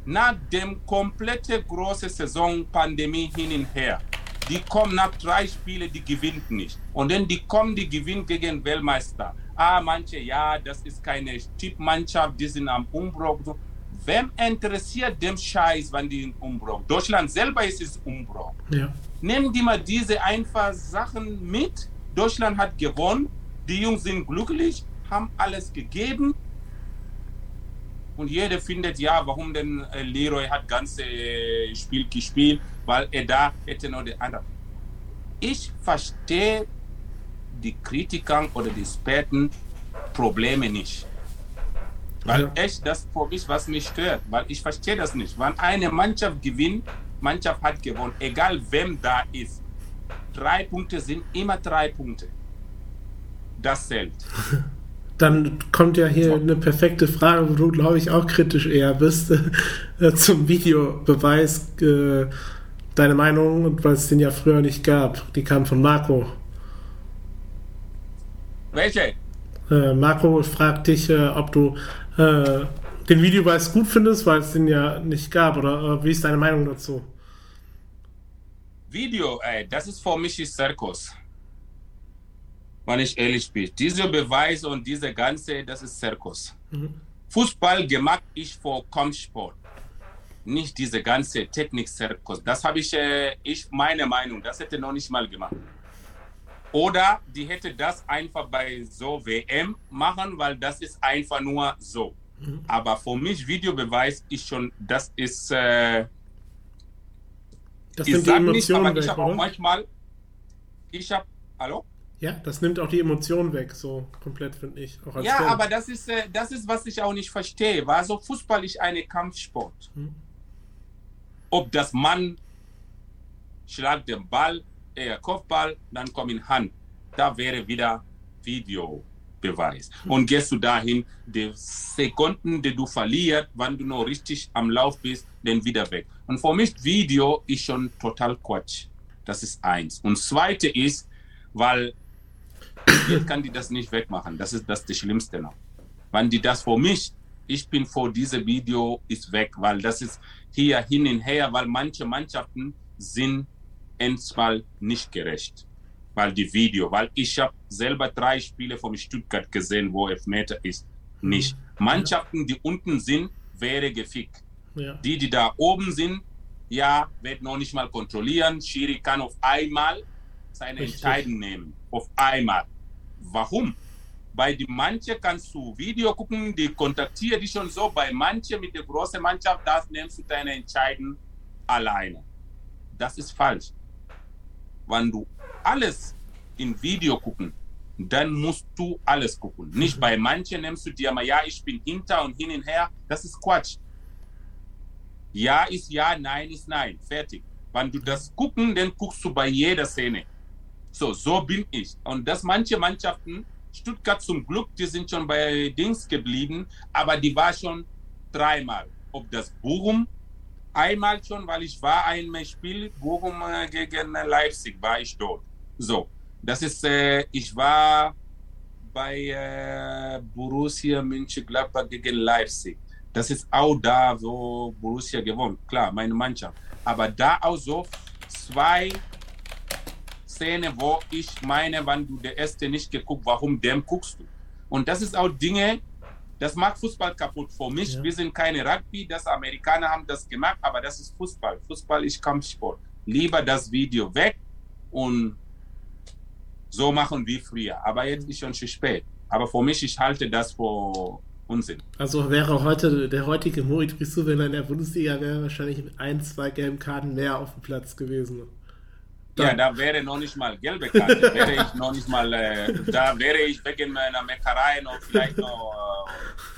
nach dem komplette große Saison Pandemie hin und her. Die kommen nach drei Spielen, die gewinnt nicht. Und dann die kommen, die gewinnen gegen Weltmeister. Ah, manche, ja, das ist keine Tippmannschaft, die sind am Umbruch. Wem interessiert dem Scheiß, wenn die Umbruch? Deutschland selber ist es Umbruch. Ja. Nehmen die mal diese einfachen Sachen mit. Deutschland hat gewonnen, die Jungs sind glücklich, haben alles gegeben und jeder findet, ja, warum denn äh, Leroy hat ganze äh, Spiel gespielt, weil er da hätte noch die andere. Ich verstehe die Kritiker oder die Experten Probleme nicht. Weil ja. echt das für mich, was mich stört, weil ich verstehe das nicht. Wenn eine Mannschaft gewinnt, Mannschaft hat gewonnen, egal wem da ist. Drei Punkte sind immer drei Punkte. Das zählt. Dann kommt ja hier eine perfekte Frage, wo du, glaube ich, auch kritisch eher bist, äh, zum Videobeweis. Äh, deine Meinung, weil es den ja früher nicht gab, die kam von Marco. Welche? Äh, Marco fragt dich, äh, ob du äh, den Videobeweis gut findest, weil es den ja nicht gab, oder wie ist deine Meinung dazu? Video, ey, das ist für mich Zirkus wenn ich ehrlich bin. Dieser Beweis und diese ganze, das ist Zirkus. Mhm. Fußball gemacht ich vor Kampfsport. Nicht diese ganze Technik-Zirkus. Das habe ich, äh, ich, meine Meinung, das hätte noch nicht mal gemacht. Oder die hätte das einfach bei so WM machen, weil das ist einfach nur so. Mhm. Aber für mich Videobeweis ist schon, das ist. Äh, das ich sage nicht, aber ich habe auch manchmal. Ich habe. Hallo? Ja, das nimmt auch die Emotionen weg, so komplett, finde ich. ja, Fan. aber das ist, äh, das ist, was ich auch nicht verstehe. Weil so Fußball ist ein Kampfsport. Hm. Ob das Mann schlägt den Ball, eher Kopfball, dann kommt in Hand. Da wäre wieder Videobeweis. Hm. Und gehst du dahin, die Sekunden, die du verlierst, wenn du noch richtig am Lauf bist, dann wieder weg. Und für mich Video ist schon total Quatsch. Das ist eins. Und zweite ist, weil Jetzt kann die das nicht wegmachen. Das ist das, das Schlimmste noch. Wenn die das vor mich, ich bin vor diesem Video, ist weg, weil das ist hier hin und her, weil manche Mannschaften sind erstmal nicht gerecht. Weil die Video, weil ich habe selber drei Spiele von Stuttgart gesehen, wo Elfmeter ist. Nicht. Mhm. Mannschaften, die unten sind, wäre gefickt. Ja. Die, die da oben sind, ja, wird noch nicht mal kontrollieren. Schiri kann auf einmal seine Entscheidung nehmen. Auf einmal. Warum? Bei die manche kannst du Video gucken, die kontaktieren dich schon so. Bei manche mit der großen Mannschaft, das nimmst du deine Entscheidung alleine. Das ist falsch. Wenn du alles in Video gucken, dann musst du alles gucken. Nicht bei manchen nimmst du dir mal, ja, ich bin hinter und hin und her. Das ist Quatsch. Ja ist ja, nein ist nein. Fertig. Wenn du das gucken, dann guckst du bei jeder Szene. So, so bin ich. Und dass manche Mannschaften, Stuttgart zum Glück, die sind schon bei Dings geblieben, aber die war schon dreimal. Ob das Bochum, einmal schon, weil ich war ein Spiel, Bochum äh, gegen Leipzig, war ich dort. So, das ist, äh, ich war bei äh, Borussia Mönchengladbach gegen Leipzig. Das ist auch da, wo Borussia gewonnen. Klar, meine Mannschaft. Aber da auch so zwei Szenen, wo ich meine, wenn du der erste nicht geguckt, warum dem guckst du? Und das ist auch Dinge, das macht Fußball kaputt. Für mich, ja. wir sind keine Rugby, das Amerikaner haben das gemacht, aber das ist Fußball. Fußball ist Kampfsport. Lieber das Video weg und so machen wie früher. Aber jetzt ist schon zu spät. Aber für mich, ich halte das für Unsinn. Also wäre heute der heutige Moritz Brissou, wenn er in der Bundesliga wäre, wahrscheinlich mit ein, zwei gelben Karten mehr auf dem Platz gewesen. Ja, da wäre noch nicht mal gelbe Karte, wäre ich noch nicht mal, äh, da wäre ich wegen meiner Meckerei noch vielleicht noch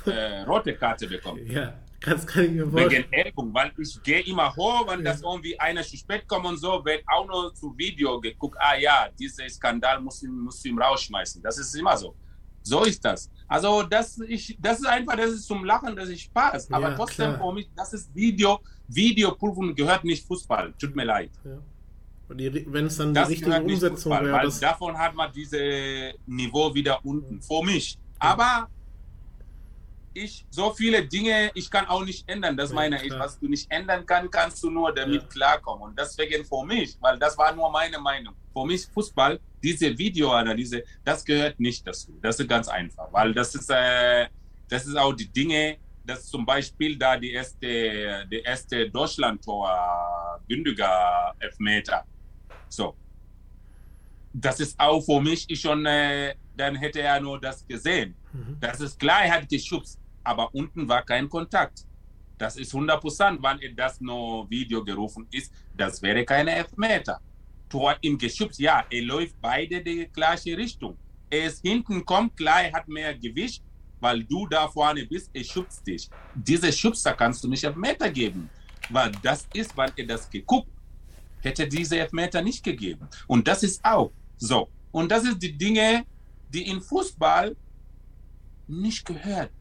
äh, äh, rote Karte bekommen. Ja, ganz kann ich mir vorstellen. Wegen Ärgerung, weil ich gehe immer hoch, wenn ja. das irgendwie einer zu spät kommt und so, wird auch noch zu Video geguckt, ah ja, dieser Skandal muss, muss ihm rausschmeißen. Das ist immer so. So ist das. Also das, ich, das ist einfach, das ist zum Lachen, das ist Spaß. Aber ja, trotzdem für mich, das ist Video. Videoprüfung gehört nicht Fußball. Tut mir leid. Ja. Wenn es dann das die richtige Umsetzung wäre. Weil davon hat man dieses Niveau wieder unten. Für mich. Aber ich, so viele Dinge, ich kann auch nicht ändern. Das ja, meine klar. ich. Was du nicht ändern kannst, kannst du nur damit ja. klarkommen. Und deswegen für mich, weil das war nur meine Meinung. Für mich Fußball diese Videoanalyse, das gehört nicht dazu. Das ist ganz einfach, weil das ist, äh, das ist auch die Dinge, dass zum Beispiel da die erste, die erste Deutschland-Tor, Gündiger Elfmeter. So. Das ist auch für mich schon, äh, dann hätte er nur das gesehen. Mhm. Das ist klar, er hat geschubst, aber unten war kein Kontakt. Das ist 100 Prozent, wann er das nur Video gerufen ist, das wäre keine Elfmeter. Tor im Geschütz, ja, er läuft beide die gleiche Richtung. Er ist hinten kommt, klar, er hat mehr Gewicht, weil du da vorne bist, er schubst dich. Diese Schubser kannst du nicht Elfmeter geben, weil das ist, wenn er das geguckt, hätte diese Elfmeter nicht gegeben. Und das ist auch so. Und das ist die Dinge, die in Fußball nicht gehört.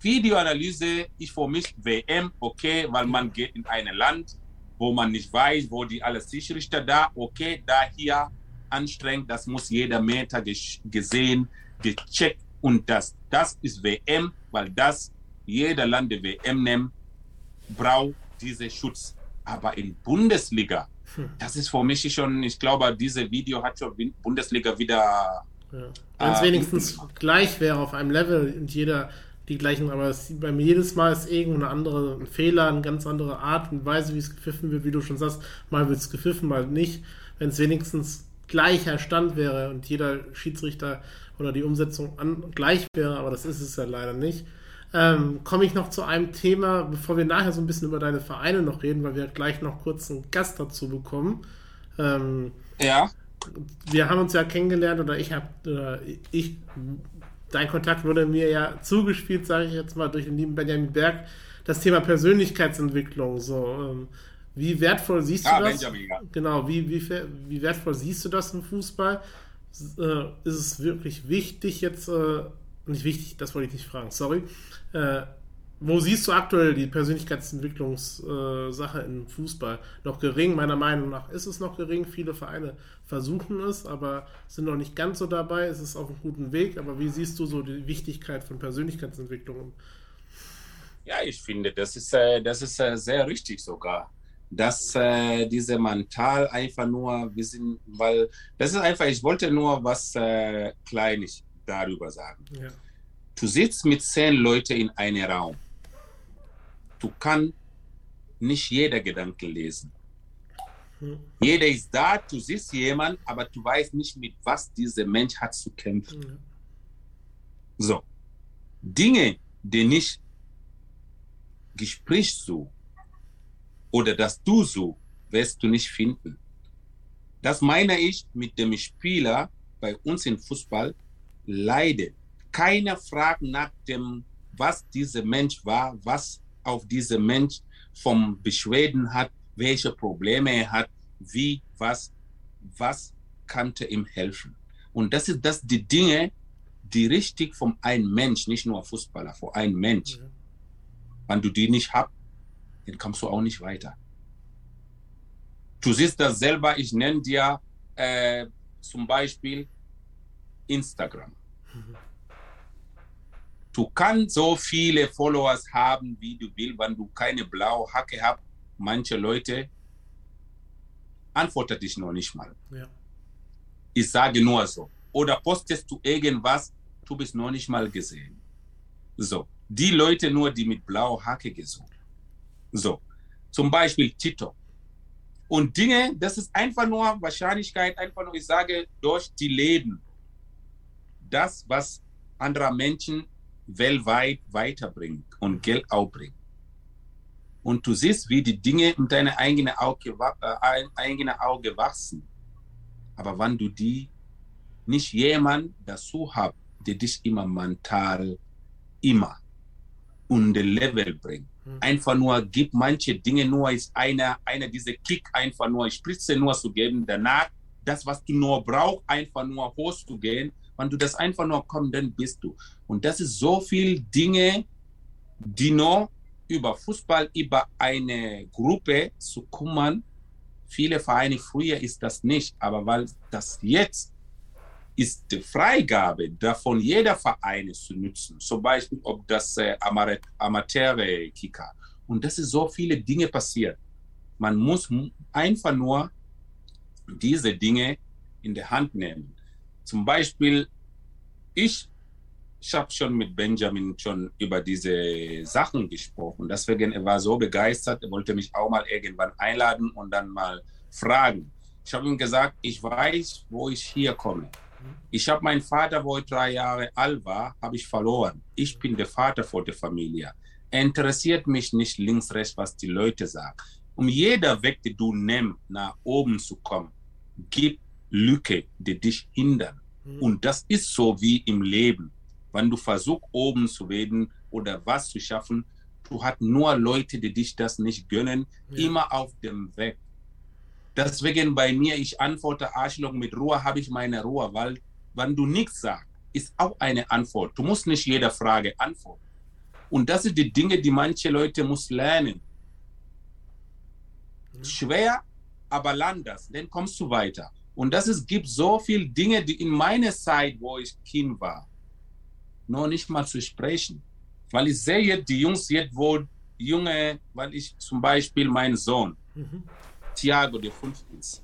Videoanalyse ist für mich WM okay, weil man geht in ein Land, wo man nicht weiß, wo die alle Schiedsrichter da, okay, da hier anstrengend, das muss jeder Meter gesehen, gecheckt und das. Das ist WM, weil das jeder Land der WM nimmt, braucht diesen Schutz. Aber in Bundesliga. Das ist für mich schon, ich glaube, dieses Video hat schon Bundesliga wieder. Ja. Wenn es äh, wenigstens gleich wäre auf einem Level und jeder die gleichen, aber es, bei mir jedes Mal ist irgendeine andere ein Fehler, eine ganz andere Art und Weise, wie es gepfiffen wird, wie du schon sagst, mal wird es gepfiffen, mal nicht. Wenn es wenigstens gleicher Stand wäre und jeder Schiedsrichter oder die Umsetzung an, gleich wäre, aber das ist es ja leider nicht. Ähm, komme ich noch zu einem Thema, bevor wir nachher so ein bisschen über deine Vereine noch reden, weil wir gleich noch kurz einen Gast dazu bekommen. Ähm, ja. Wir haben uns ja kennengelernt oder ich habe, ich dein Kontakt wurde mir ja zugespielt, sage ich jetzt mal, durch den lieben Benjamin Berg, das Thema Persönlichkeitsentwicklung. So, ähm, wie wertvoll siehst du ah, das? Benjamin, ja. Genau, wie, wie, wie wertvoll siehst du das im Fußball? Äh, ist es wirklich wichtig jetzt, äh, nicht wichtig, das wollte ich nicht fragen, sorry, äh, wo siehst du aktuell die Persönlichkeitsentwicklungssache im Fußball? Noch gering, meiner Meinung nach ist es noch gering. Viele Vereine versuchen es, aber sind noch nicht ganz so dabei. Es ist auf einem guten Weg. Aber wie siehst du so die Wichtigkeit von Persönlichkeitsentwicklung? Ja, ich finde, das ist, äh, das ist äh, sehr richtig sogar. Dass äh, diese mental einfach nur wissen, weil das ist einfach, ich wollte nur was äh, Kleines darüber sagen. Ja. Du sitzt mit zehn Leuten in einem Raum du kannst nicht jeder Gedanke lesen. Hm. Jeder ist da, du siehst jemanden, aber du weißt nicht, mit was dieser Mensch hat zu kämpfen. Hm. So. Dinge, die nicht Gespräch so oder das Du so, wirst du nicht finden. Das meine ich mit dem Spieler bei uns im Fußball leidet. Keiner fragt nach dem, was dieser Mensch war, was auf dieser Mensch vom Beschwerden hat, welche Probleme er hat, wie, was, was könnte ihm helfen. Und das ist das die Dinge, die richtig von einem Mensch, nicht nur Fußballer, von einem Mensch. Ja. Wenn du die nicht hast, dann kommst du auch nicht weiter. Du siehst das selber, ich nenne dir äh, zum Beispiel Instagram. Du kannst so viele Followers haben, wie du willst, wenn du keine blaue Hacke hast. Manche Leute antworten dich noch nicht mal. Ja. Ich sage nur so. Oder postest du irgendwas, du bist noch nicht mal gesehen. So. Die Leute nur, die mit blauer Hacke gesucht. So. Zum Beispiel TikTok. Und Dinge, das ist einfach nur Wahrscheinlichkeit, einfach nur, ich sage, durch die Leben. Das, was andere Menschen weltweit weiterbringt und Geld auch bringt. Und du siehst, wie die Dinge in deine eigene Auge, äh, eigene Auge wachsen. Aber wenn du die nicht jemand dazu hast, der dich immer mental immer unter Level bringt. Hm. Einfach nur gibt manche Dinge nur ist einer einer diese Kick einfach nur Spritze nur zu geben danach das was du nur brauchst einfach nur hochzugehen wenn du das einfach nur kommst, dann bist du. Und das ist so viel Dinge, die nur über Fußball, über eine Gruppe zu kümmern. Viele Vereine früher ist das nicht, aber weil das jetzt ist die Freigabe davon, jeder Verein zu nutzen. Zum Beispiel, ob das äh, Amateure-Kicker. Und das ist so viele Dinge passiert. Man muss einfach nur diese Dinge in der Hand nehmen. Zum Beispiel, ich, ich habe schon mit Benjamin schon über diese Sachen gesprochen. Deswegen er war so begeistert, er wollte mich auch mal irgendwann einladen und dann mal fragen. Ich habe ihm gesagt, ich weiß, wo ich hier komme. Ich habe meinen Vater, wo ich drei Jahre alt war, habe ich verloren. Ich bin der Vater vor der Familie. Er interessiert mich nicht links, rechts, was die Leute sagen. Um jeder Weg, den du nimmst, nach oben zu kommen, gibt Lücke, die dich hindern. Mhm. Und das ist so wie im Leben. Wenn du versuchst, oben zu werden oder was zu schaffen, du hast nur Leute, die dich das nicht gönnen, ja. immer auf dem Weg. Deswegen bei mir, ich antworte Arschloch mit Ruhe, habe ich meine Ruhe, weil wenn du nichts sagst, ist auch eine Antwort. Du musst nicht jeder Frage antworten. Und das sind die Dinge, die manche Leute muss lernen. Mhm. Schwer, aber lern das, dann kommst du weiter. Und das ist, gibt so viele Dinge, die in meiner Zeit, wo ich Kind war, noch nicht mal zu sprechen. Weil ich sehe jetzt die Jungs jetzt, wo junge, weil ich zum Beispiel mein Sohn, mhm. Thiago, der fünf ist,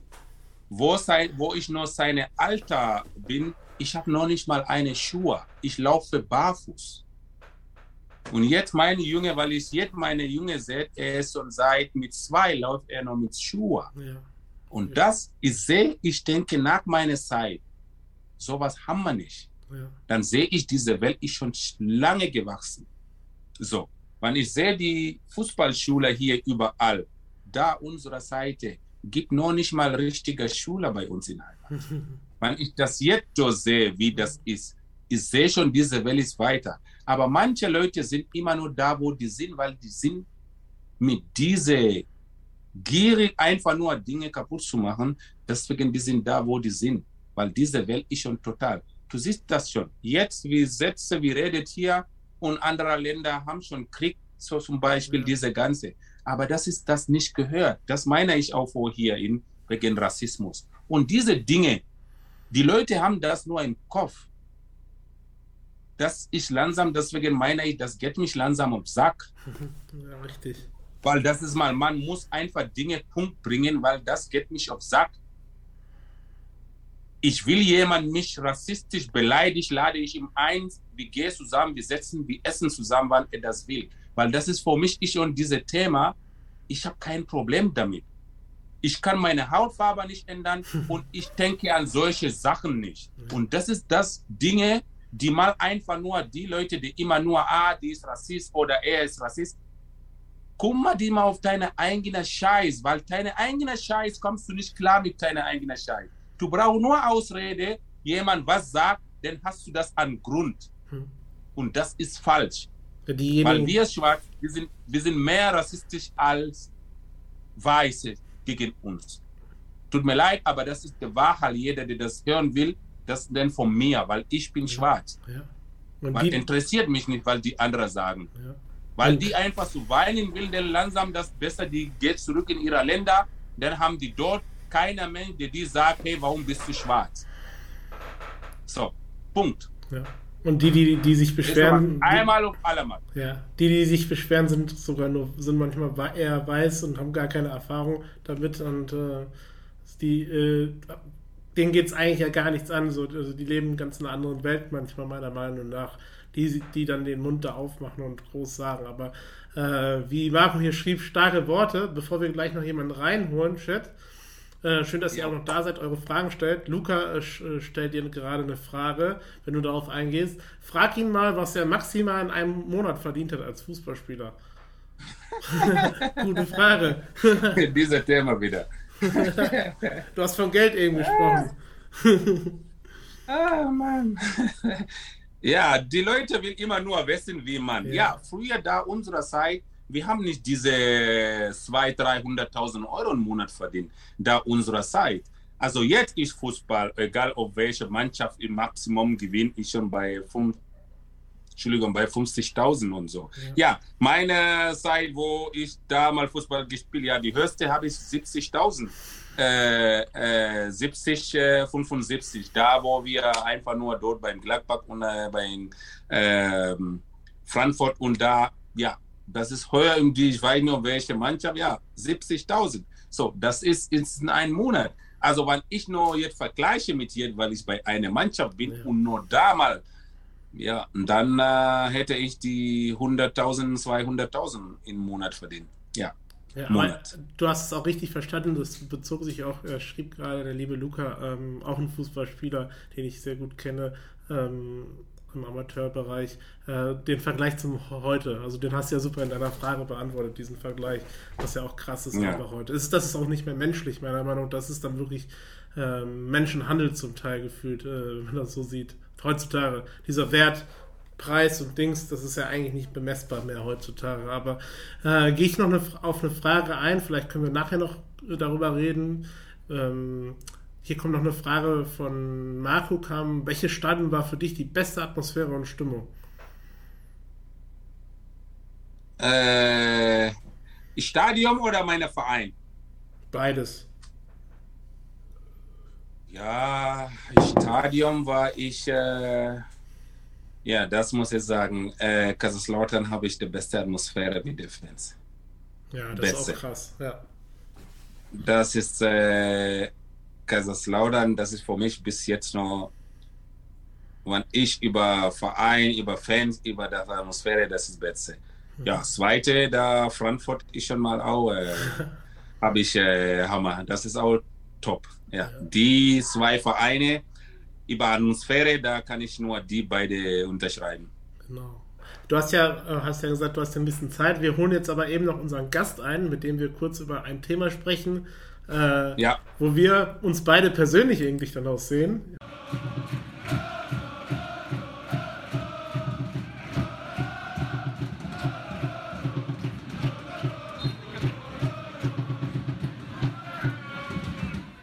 wo, sein, wo ich noch seine Alter bin, ich habe noch nicht mal eine Schuhe. Ich laufe barfuß. Und jetzt meine Junge, weil ich jetzt meine Junge sehe, er ist schon seit mit zwei läuft er noch mit Schuhe. Ja. Und das, ich sehe, ich denke nach meiner Zeit, sowas haben wir nicht. Ja. Dann sehe ich, diese Welt ist schon lange gewachsen. So, wenn ich sehe die Fußballschule hier überall, da unserer Seite, gibt noch nicht mal richtige Schule bei uns in Heimat. wenn ich das jetzt so sehe, wie das ist, ich sehe schon, diese Welt ist weiter. Aber manche Leute sind immer nur da, wo die sind, weil die sind mit dieser gierig, einfach nur Dinge kaputt zu machen. Deswegen, die sind da, wo die sind. Weil diese Welt ist schon total. Du siehst das schon. Jetzt, wie Sätze, wie redet hier und andere Länder haben schon Krieg, so zum Beispiel ja. diese ganze. Aber das ist das nicht gehört. Das meine ich auch hier in, wegen Rassismus. Und diese Dinge, die Leute haben das nur im Kopf. Das ist langsam, deswegen meine ich, das geht mich langsam um Sack. Ja, richtig. Weil das ist mal, man muss einfach Dinge Punkt bringen, weil das geht mich auf Sack. Ich will jemand mich rassistisch beleidigt, lade ich ihm ein, wir gehen zusammen, wir setzen, wir essen zusammen, wann er das will. Weil das ist für mich ich und dieses Thema, ich habe kein Problem damit. Ich kann meine Hautfarbe nicht ändern und ich denke an solche Sachen nicht. Und das ist das Dinge, die mal einfach nur die Leute, die immer nur, ah, die ist Rassist oder er ist Rassist, mal die mal auf deine eigene Scheiß, weil deine eigene Scheiß kommst du nicht klar mit deiner eigenen Scheiß. Du brauchst nur Ausrede, jemand was sagt, dann hast du das an Grund. Hm. Und das ist falsch. Diejenigen weil wir Schwarz, wir sind, wir sind mehr rassistisch als Weiße gegen uns. Tut mir leid, aber das ist die Wahrheit. Jeder, der das hören will, das denn von mir, weil ich bin schwarz. Ja. Man die, interessiert mich nicht, weil die anderen sagen. Ja. Weil die einfach zu weinen will, denn langsam das besser, die geht zurück in ihre Länder, dann haben die dort keiner Mensch, der die sagt, hey, warum bist du schwarz? So, Punkt. Ja. Und die, die, die sich beschweren. Einmal und allemal. Ja. Die, die sich beschweren, sind sogar nur, sind manchmal eher weiß und haben gar keine Erfahrung damit. Und äh, die, äh, denen geht es eigentlich ja gar nichts an. So, also die leben ganz in einer anderen Welt manchmal, meiner Meinung nach. Die, die dann den Mund da aufmachen und groß sagen. Aber äh, wie Marco hier schrieb, starke Worte, bevor wir gleich noch jemanden reinholen, Chat. Äh, schön, dass ja. ihr auch noch da seid, eure Fragen stellt. Luca äh, äh, stellt dir gerade eine Frage, wenn du darauf eingehst. Frag ihn mal, was er maximal in einem Monat verdient hat als Fußballspieler. Gute Frage. Dieser Thema wieder. du hast von Geld eben gesprochen. ah, Mann. Ja, die Leute will immer nur wissen, wie man. Ja, ja früher da unserer Zeit wir haben nicht diese 200.000, 300.000 Euro im Monat verdient, da unserer Zeit. Also jetzt ist Fußball, egal ob welche Mannschaft im Maximum gewinnt, ist schon bei 5, Entschuldigung, bei 50.000 und so. Ja. ja. meine Zeit, wo ich damals Fußball gespielt habe, ja, die höchste habe ich 70.000. Äh, äh, 70, äh, 75, da wo wir einfach nur dort beim Gladbach und äh, bei ähm, Frankfurt und da, ja, das ist heuer irgendwie, ich weiß nicht, welche Mannschaft, ja, 70.000. So, das ist in einem Monat. Also, wenn ich nur jetzt vergleiche mit hier, weil ich bei einer Mannschaft bin ja. und nur da mal, ja, dann äh, hätte ich die 100.000, 200.000 im Monat verdient. Ja. Ja, Monat. du hast es auch richtig verstanden. Das bezog sich auch, er schrieb gerade der liebe Luca, ähm, auch ein Fußballspieler, den ich sehr gut kenne, ähm, im Amateurbereich, äh, den Vergleich zum heute. Also den hast du ja super in deiner Frage beantwortet, diesen Vergleich, was ja auch krass ist ja. einfach heute. Ist, das ist auch nicht mehr menschlich, meiner Meinung nach. Das ist dann wirklich äh, Menschenhandel zum Teil gefühlt, äh, wenn man das so sieht. Heutzutage, dieser Wert, Preis und Dings, das ist ja eigentlich nicht bemessbar mehr heutzutage. Aber äh, gehe ich noch eine, auf eine Frage ein, vielleicht können wir nachher noch darüber reden. Ähm, hier kommt noch eine Frage von Marco kam. Welche Stadion war für dich die beste Atmosphäre und Stimmung? Äh, Stadion oder mein Verein? Beides. Ja, Stadion war ich, äh, ja, das muss ich sagen. Äh, Kaiserslautern habe ich die beste Atmosphäre mit den Fans. Ja, das beste. ist auch krass, ja. Das ist, äh, Kaiserslautern, das ist für mich bis jetzt noch, wenn ich über Verein, über Fans, über die Atmosphäre, das ist das Beste. Ja, zweite, da Frankfurt ist schon mal auch, äh, habe ich äh, Hammer. Das ist auch top. Ja. Die zwei Vereine über Atmosphäre, da kann ich nur die beide unterschreiben. Genau. Du hast ja, äh, hast ja gesagt, du hast ja ein bisschen Zeit. Wir holen jetzt aber eben noch unseren Gast ein, mit dem wir kurz über ein Thema sprechen, äh, ja. wo wir uns beide persönlich eigentlich dann auch sehen.